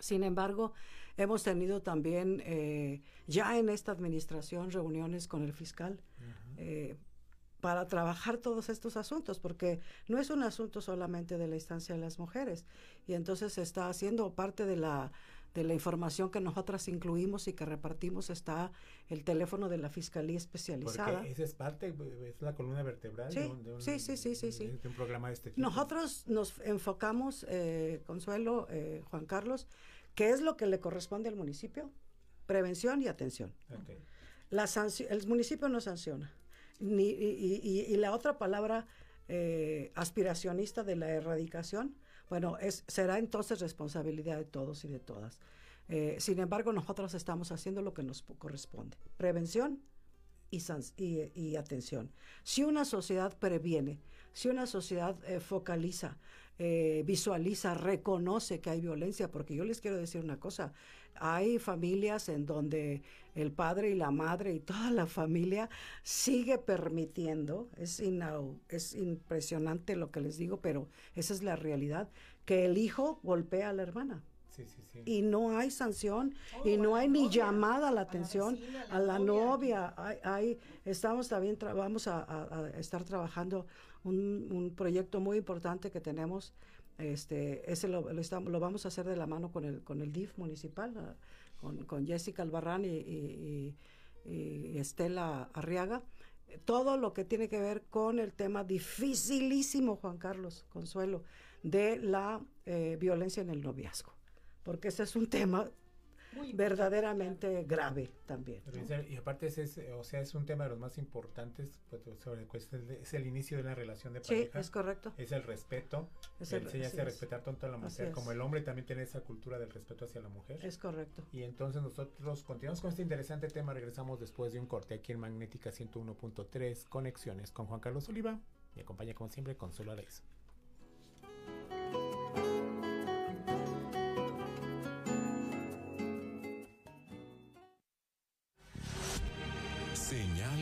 Sin embargo, hemos tenido también eh, ya en esta administración reuniones con el fiscal eh, para trabajar todos estos asuntos, porque no es un asunto solamente de la instancia de las mujeres, y entonces está haciendo parte de la de la información que nosotras incluimos y que repartimos está el teléfono de la Fiscalía Especializada. Porque esa es parte, es la columna vertebral sí, de, un, sí, sí, sí, sí, de un programa de este tipo. Nosotros nos enfocamos, eh, Consuelo, eh, Juan Carlos, ¿qué es lo que le corresponde al municipio? Prevención y atención. La el municipio no sanciona. Ni, y, la otra palabra eh, aspiracionista de la erradicación bueno, es, será entonces responsabilidad de todos y de todas. Eh, sin embargo, nosotros estamos haciendo lo que nos corresponde. Prevención y, y, atención. Si una sociedad previene, si una sociedad eh, focaliza, eh, visualiza, reconoce que hay violencia, porque yo les quiero decir una cosa, hay familias en donde el padre y la madre y toda la familia sigue permitiendo, es, es impresionante lo que les digo, pero esa es la realidad, que el hijo golpea a la hermana. Y no hay sanción y no hay ni llamada a la atención a la, novia. Hay, estamos también, vamos a, estar trabajando un, proyecto muy importante que tenemos este, ese lo, lo, vamos a hacer de la mano con el, con el DIF municipal, ah, con, con, Jessica Albarrán y, Estela Arriaga. Todo lo que tiene que ver con el tema dificilísimo, Juan Carlos Consuelo, de la eh, violencia en el noviazgo. Porque ese es un tema verdaderamente grave también. Y aparte es, o sea, es un tema de los más importantes, pues, sobre, es el inicio de una relación de pareja. Sí, es correcto. Es el respeto, es el, enseñarse a respetar tanto a la mujer como el hombre también tiene esa cultura del respeto hacia la mujer. Es correcto. Y entonces nosotros continuamos con este interesante tema, regresamos después de un corte aquí en Magnética 101.3, Conexiones con Juan Carlos Oliva, y acompaña como siempre con Solo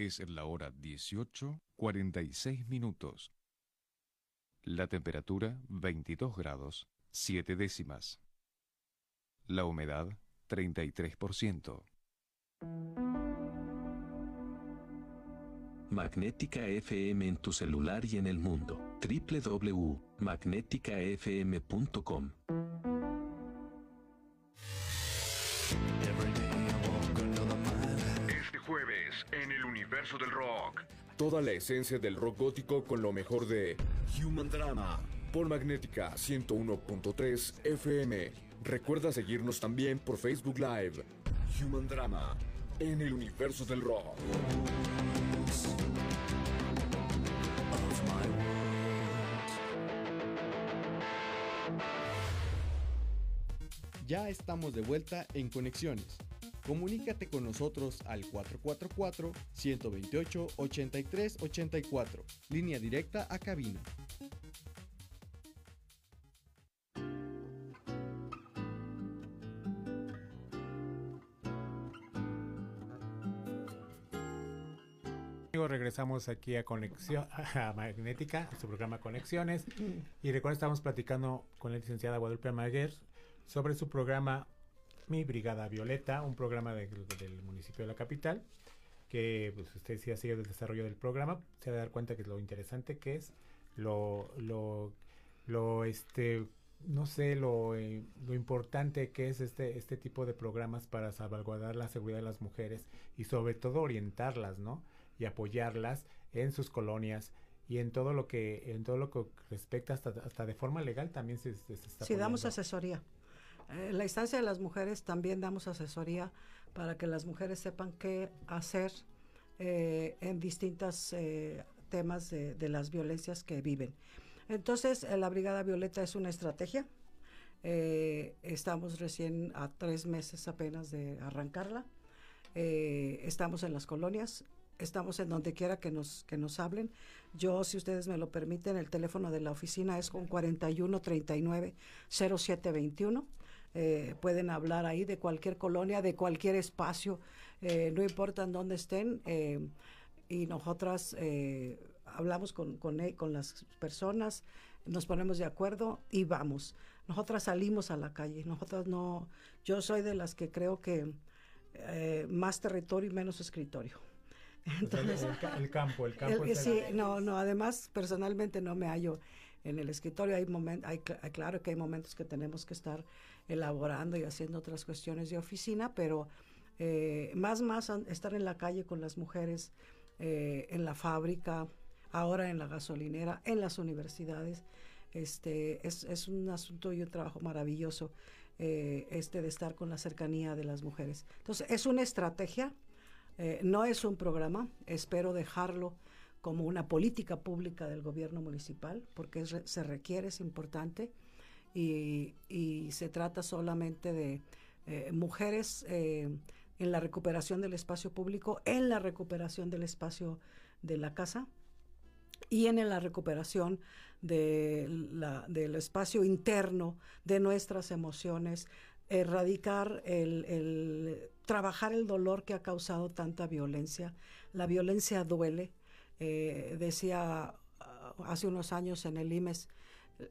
Es la hora 18, 46 minutos. La temperatura 22 grados, 7 décimas. La humedad 33%. Magnética FM en tu celular y en el mundo. www.magneticafm.com. universo del rock. Toda la esencia del rock gótico con lo mejor de Human Drama por Magnética 101.3 FM. Recuerda seguirnos también por Facebook Live. Human Drama en el universo del rock. Ya estamos de vuelta en Conexiones Comunícate con nosotros al 444-128-8384, línea directa a cabina. regresamos aquí a Conexión a Magnética, a su programa Conexiones. Y recuerda, estamos platicando con la licenciada Guadalupe Maguer sobre su programa mi Brigada Violeta, un programa del municipio de la capital, que pues, usted si ha seguido el desarrollo del programa, se va a dar cuenta que es lo interesante que es, lo, lo, lo este, no sé, lo, eh, lo importante que es este, este tipo de programas para salvaguardar la seguridad de las mujeres y sobre todo orientarlas, ¿no? Y apoyarlas en sus colonias y en todo lo que en todo lo que respecta hasta, hasta de forma legal también se, se, está sí damos asesoría en la instancia de las mujeres también damos asesoría para que las mujeres sepan qué hacer eh, en distintos eh, temas de, las violencias que viven entonces la brigada violeta es una estrategia eh, estamos recién a tres meses apenas de arrancarla estamos en las colonias estamos en donde quiera que nos, que nos hablen. Yo, si ustedes me lo permiten, el teléfono de la oficina es con 41 39 0721. Eh, pueden hablar ahí de cualquier colonia, de cualquier espacio, eh, no importa en dónde estén. Eh, y nosotras eh, hablamos con, con, e, con las personas, nos ponemos de acuerdo y vamos. Nosotras salimos a la calle. Nosotras no, yo soy de las que creo que más territorio y menos escritorio. Entonces, el, campo, el campo. sí, no, no, además personalmente no me hallo en el escritorio. Hay, momentos, hay, claro que hay momentos que tenemos que estar elaborando y haciendo otras cuestiones de oficina, pero eh, más, más estar en la calle con las mujeres, eh, en la fábrica, ahora en la gasolinera, en las universidades. Este, es, es un asunto y un trabajo maravilloso eh, este de estar con la cercanía de las mujeres. Entonces, es una estrategia eh, no es un programa, espero dejarlo como una política pública del gobierno municipal, porque se requiere, es importante, y, se trata solamente de eh, mujeres eh, en la recuperación del espacio público, en la recuperación del espacio de la casa y en la recuperación de del espacio interno de nuestras emociones, erradicar el, trabajar el dolor que ha causado tanta violencia. La violencia duele. Eh, decía hace unos años en el IMES,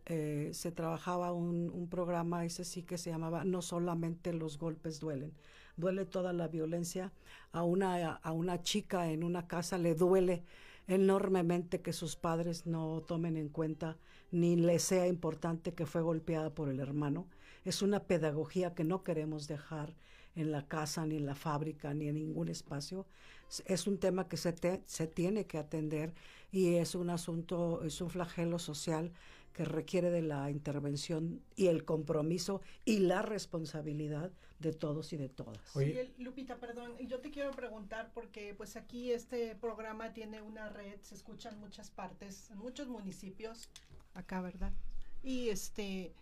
eh, se trabajaba un, un, programa, ese sí que se llamaba No solamente los golpes duelen, duele toda la violencia. A una, a una chica en una casa le duele enormemente que sus padres no tomen en cuenta ni le sea importante que fue golpeada por el hermano es una pedagogía que no queremos dejar en la casa, ni en la fábrica, ni en ningún espacio. Es un tema que se, se tiene que atender y es un asunto, es un flagelo social que requiere de la intervención y el compromiso y la responsabilidad de todos y de todas. Oye, Lupita, perdón, yo te quiero preguntar porque pues aquí este programa tiene una red, se escucha en muchas partes, en muchos municipios, acá, ¿verdad? Y este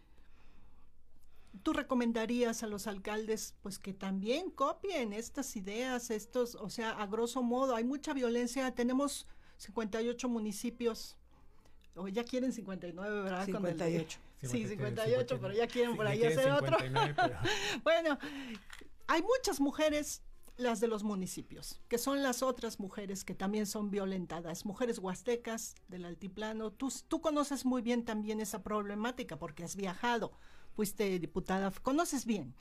tú recomendarías a los alcaldes pues que también copien estas ideas, estos, o sea, a grosso modo, hay mucha violencia, tenemos 58 municipios, o ya quieren 59, ¿verdad? 58. sí, 58, pero ya quieren por ahí hacer otro. bueno, hay muchas mujeres las de los municipios, que son las otras mujeres que también son violentadas, mujeres huastecas del altiplano. Tú, tú conoces muy bien también esa problemática porque has viajado fuiste diputada, conoces bien.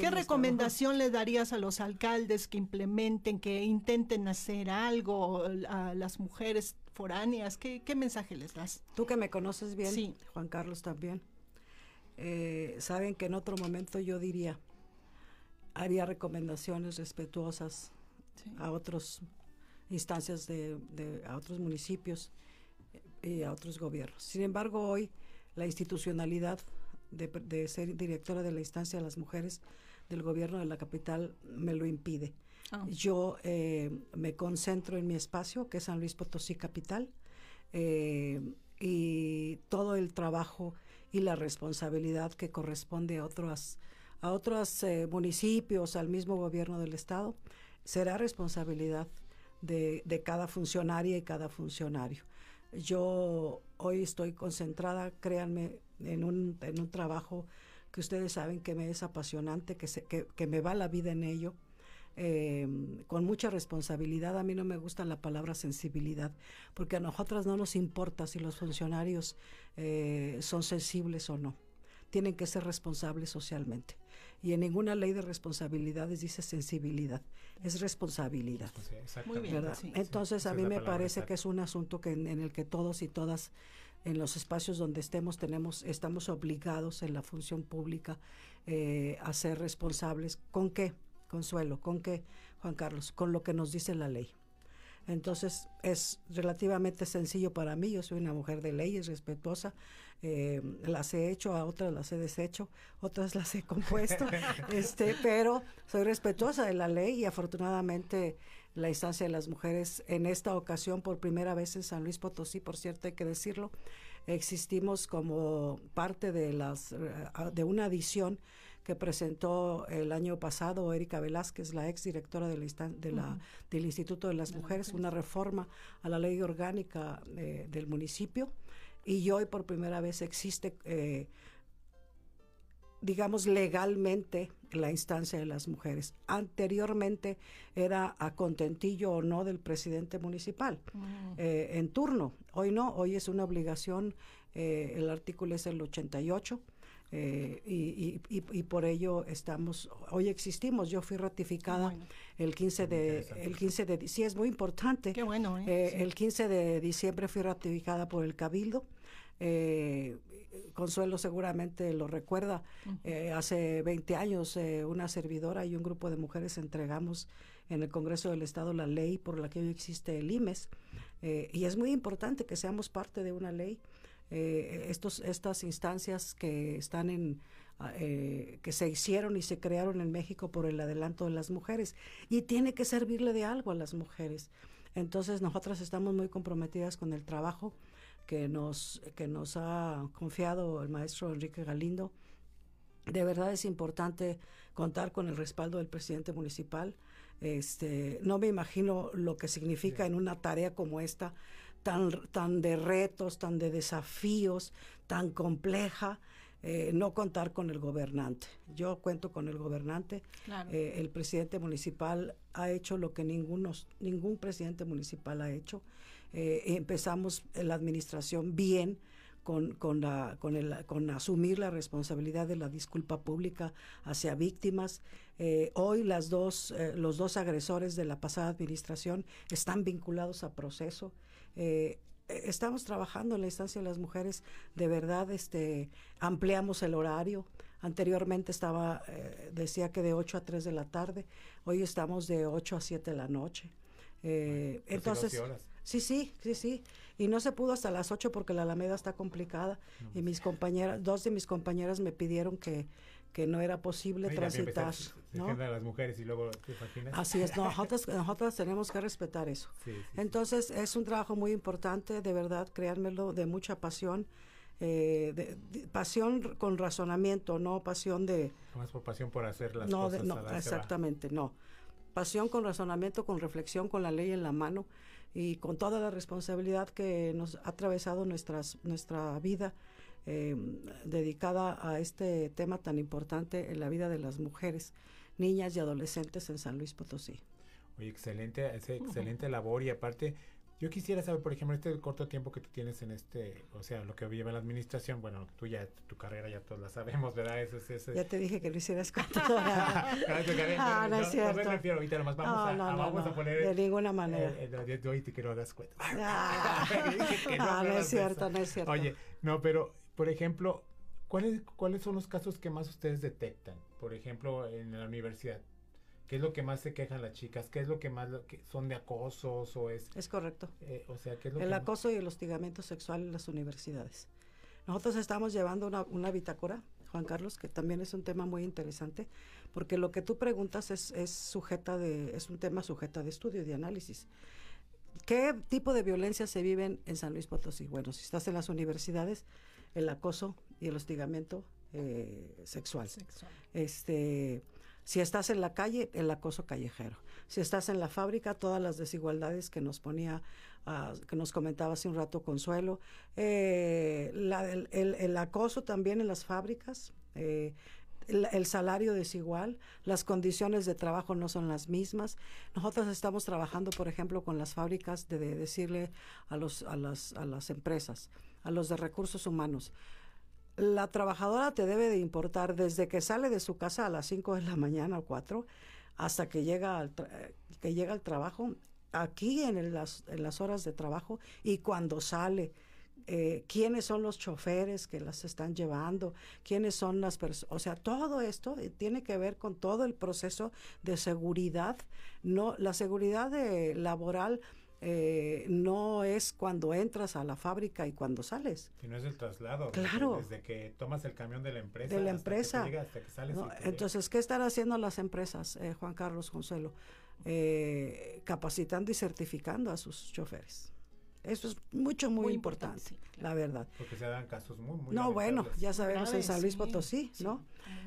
¿Qué recomendación le darías a los alcaldes que implementen, que intenten hacer algo a las mujeres foráneas? ¿Qué, mensaje les das? Tú que me conoces bien, sí. Juan Carlos también, eh, saben que en otro momento yo diría, haría recomendaciones respetuosas a otras instancias de, a otros municipios y a otros gobiernos. Sin embargo, hoy la institucionalidad de, ser directora de la instancia de las mujeres del gobierno de la capital me lo impide. Ah. Yo eh, me concentro en mi espacio, que es San Luis Potosí Capital, eh, y todo el trabajo y la responsabilidad que corresponde a otros, a otros eh, municipios, al mismo gobierno del Estado, será responsabilidad de, de cada funcionaria y cada funcionario. Yo hoy estoy concentrada, créanme, en un, en un trabajo que ustedes saben que me es apasionante, que, se, que, que me va la vida en ello. Eh, con mucha responsabilidad. A mí no me gusta la palabra sensibilidad, porque a nosotras no nos importa si los funcionarios eh, son sensibles o no. Tienen que ser responsables socialmente. Y en ninguna ley de responsabilidades dice sensibilidad, es responsabilidad. Muy bien, Entonces a mí me parece que es un asunto que en el que todos y todas en los espacios donde estemos tenemos estamos obligados en la función pública eh, a ser responsables. Con qué consuelo con qué Juan Carlos con lo que nos dice la ley Entonces es relativamente sencillo para mí, yo soy una mujer de leyes, respetuosa, eh, las he hecho, a otras las he deshecho, otras las he compuesto, este, pero soy respetuosa de la ley y afortunadamente la instancia de las mujeres en esta ocasión por primera vez en San Luis Potosí, por cierto hay que decirlo, existimos como parte de las eh, de una adición que presentó el año pasado Erika Velázquez, la ex directora de la, del Instituto de las Mujeres, una reforma a la ley orgánica eh, del municipio. Y hoy por primera vez existe, eh, digamos, legalmente la instancia de las mujeres. Anteriormente era a contentillo o no del presidente municipal mm. eh, en turno. Hoy no, hoy es una obligación. el artículo es el 88 eh, y, y, por ello estamos, hoy existimos, yo fui ratificada el 15 de, el 15 de, sí es muy importante. Qué bueno, ¿eh? eh El 15 de diciembre fui ratificada por el Cabildo. Eh, Consuelo seguramente lo recuerda, hace 20 años una servidora y un grupo de mujeres entregamos en el Congreso del Estado la ley por la que hoy existe el IMES. y es muy importante que seamos parte de una ley eh, estos, estas instancias que están en ah, eh, que se hicieron y se crearon en México por el adelanto de las mujeres y tiene que servirle de algo a las mujeres. Entonces nosotras estamos muy comprometidas con el trabajo que nos, que nos ha confiado el maestro Enrique Galindo. De verdad es importante contar con el respaldo del presidente municipal. Este, no me imagino lo que significa en una tarea como esta tan, tan de retos, tan de desafíos, tan compleja, eh, no contar con el gobernante. Yo cuento con el gobernante. Eh, el presidente municipal ha hecho lo que ninguno, ningún presidente municipal ha hecho. Eh, empezamos la administración bien. Con, con, la, con, el, con asumir la responsabilidad de la disculpa pública hacia víctimas. hoy las dos, los dos agresores de la pasada administración están vinculados a proceso. Eh, estamos trabajando en la instancia de las mujeres, de verdad, este, ampliamos el horario. Anteriormente estaba, eh, decía que de 8 a 3 de la tarde, hoy estamos de 8 a 7 de la noche. Eh, entonces, sí, sí, sí, sí. Y no se pudo hasta las 8 porque la Alameda está complicada. Y mis compañeras, dos de mis compañeras me pidieron que, que no era posible transitar. ¿no? las mujeres y luego Así es, nosotros, nosotros tenemos que respetar eso. Entonces es un trabajo muy importante, de verdad, créanmelo, de mucha pasión. Eh, de, pasión con razonamiento, no pasión de... Más por pasión por hacer las no, cosas. no, exactamente, no. Pasión con razonamiento, con reflexión, con la ley en la mano y con toda la responsabilidad que nos ha atravesado nuestras, nuestra vida eh, dedicada a este tema tan importante en la vida de las mujeres, niñas y adolescentes en San Luis Potosí. Oye, excelente, excelente labor y aparte yo quisiera saber, por ejemplo, este corto tiempo que tú tienes en este, o sea, lo que lleva la administración, bueno, tú ya, tu carrera ya todos la sabemos, ¿verdad? Eso, es, Ya te dije que lo hicieras con ah, no, es cierto. No me refiero ahorita, nomás vamos, a, no, vamos a poner... De ninguna manera. Eh, eh, de hoy te quiero das cuenta. Ah, no, no es cierto, no es cierto. Oye, no, pero por ejemplo, ¿cuáles, ¿cuáles son los casos que más ustedes detectan? Por ejemplo, en la universidad. ¿Qué es lo que más se quejan las chicas? ¿Qué es lo que más son de acosos o es? Es correcto. Eh, o sea, el acoso y el hostigamiento sexual en las universidades. Nosotros estamos llevando una, una, bitácora, Juan Carlos, que también es un tema muy interesante, porque lo que tú preguntas es, es sujeta de, es un tema sujeta de estudio de análisis. ¿Qué tipo de violencia se viven en San Luis Potosí? Bueno, si estás en las universidades, el acoso y el hostigamiento eh, sexual. Este, si estás en la calle, el acoso callejero. Si estás en la fábrica, todas las desigualdades que nos ponía, ah, que nos comentaba hace un rato Consuelo. Eh, el, acoso también en las fábricas. Eh, el, salario desigual, las condiciones de trabajo no son las mismas. Nosotros estamos trabajando, por ejemplo, con las fábricas de, decirle a, los, a, las, a las empresas, a los de recursos humanos. La trabajadora te debe de importar desde que sale de su casa a las 5 de la mañana o 4 hasta que llega al, que llega al trabajo, aquí en las, en las horas de trabajo y cuando sale. Eh, quiénes son los choferes que las están llevando, quiénes son las personas, o sea, todo esto eh, tiene que ver con todo el proceso de seguridad, no la seguridad de, laboral eh, no es cuando entras a la fábrica y cuando sales. Y no es el traslado. Claro. Desde, que tomas el camión de la empresa. De la empresa. hasta que sales entonces, ¿qué están haciendo las empresas, eh, Juan Carlos Consuelo? Eh, capacitando y certificando a sus choferes. Eso es mucho, muy, importante, la verdad. Porque se dan casos muy, muy No, bueno, ya sabemos en San Luis Potosí, ¿no?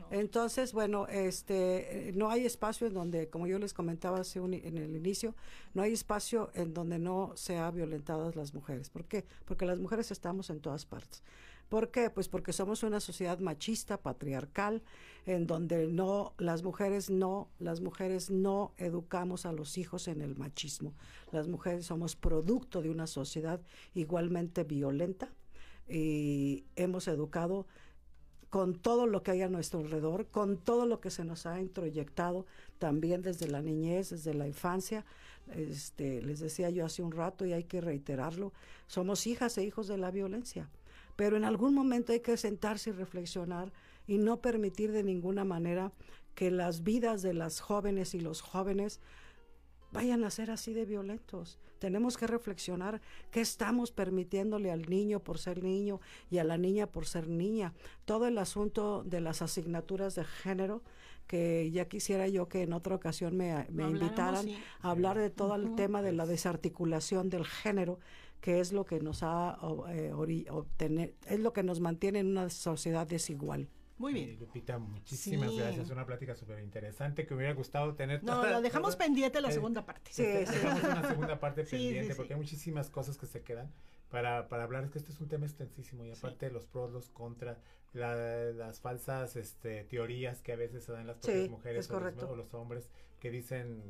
Entonces, bueno, este, no hay espacio en donde, como yo les comentaba hace en el inicio, no hay espacio en donde no sea violentadas las mujeres. ¿Por qué? Porque las mujeres estamos en todas partes. ¿Por qué? Pues porque somos una sociedad machista, patriarcal, en donde no las mujeres no las mujeres no educamos a los hijos en el machismo. Las mujeres somos producto de una sociedad igualmente violenta y hemos educado con todo lo que hay a nuestro alrededor, con todo lo que se nos ha introyectado también desde la niñez, desde la infancia. Este, les decía yo hace un rato y hay que reiterarlo, somos hijas e hijos de la violencia pero en algún momento hay que sentarse y reflexionar y no permitir de ninguna manera que las vidas de las jóvenes y los jóvenes vayan a ser así de violentos. Tenemos que reflexionar qué estamos permitiéndole al niño por ser niño y a la niña por ser niña. Todo el asunto de las asignaturas de género, que ya quisiera yo que en otra ocasión me, invitaran a hablar de todo el tema de la desarticulación del género que es lo que nos ha eh, obtener, es lo que nos mantiene en una sociedad desigual. Muy bien. Lupita, muchísimas gracias. Una plática súper interesante que me hubiera gustado tener. No, lo dejamos pendiente la segunda parte. Sí, dejamos una segunda parte pendiente porque hay muchísimas cosas que se quedan para, para hablar. Es que este es un tema extensísimo y aparte los pros, los contra, las falsas este, teorías que a veces se dan las propias mujeres o los, o los hombres que dicen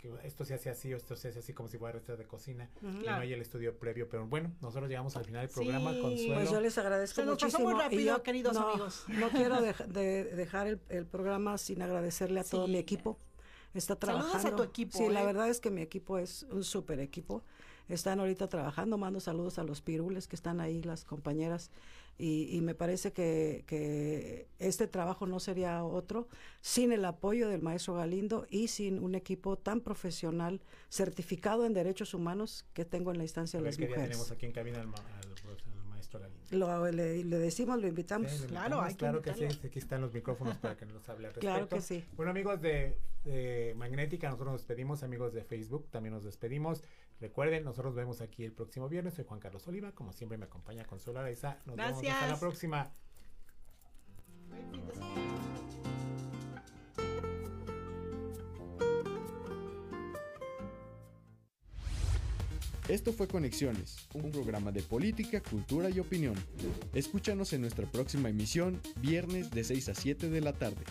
que esto se hace así o esto se hace así como si fuera receta de cocina y no hay el estudio previo. Pero bueno, nosotros llegamos al final del programa. con Consuelo. Pues yo les agradezco muchísimo. muy rápido, queridos amigos. No quiero de, dejar el, programa sin agradecerle a todo mi equipo. Está trabajando. Saludos a tu equipo. Sí, la ¿eh? verdad es que mi equipo es un súper equipo. Están ahorita trabajando. Mando saludos a los pirules que están ahí, las compañeras y, me parece que, este trabajo no sería otro sin el apoyo del maestro Galindo y sin un equipo tan profesional certificado en derechos humanos que tengo en la instancia de las mujeres. tenemos aquí en cabina al, maestro Galindo. Lo, le, decimos, lo invitamos. claro, claro que, sí. Aquí están los micrófonos para que nos hable al respecto. Claro que sí. Bueno, amigos de, de Magnética, nosotros nos despedimos. Amigos de Facebook, también nos despedimos. Recuerden, nosotros vemos aquí el próximo viernes. Soy Juan Carlos Oliva. Como siempre, me acompaña Consuelo Araiza. Nos vemos hasta la próxima. Esto fue Conexiones, un programa de política, cultura y opinión. Escúchanos en nuestra próxima emisión, viernes de 6 a 7 de la tarde.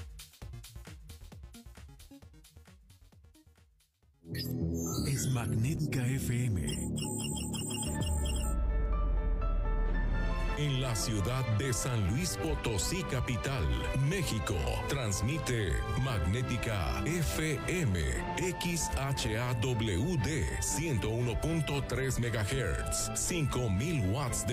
Magnética FM. En la ciudad de San Luis Potosí, capital, México, transmite Magnética FM XHAWD 101.3 MHz, 5000 watts de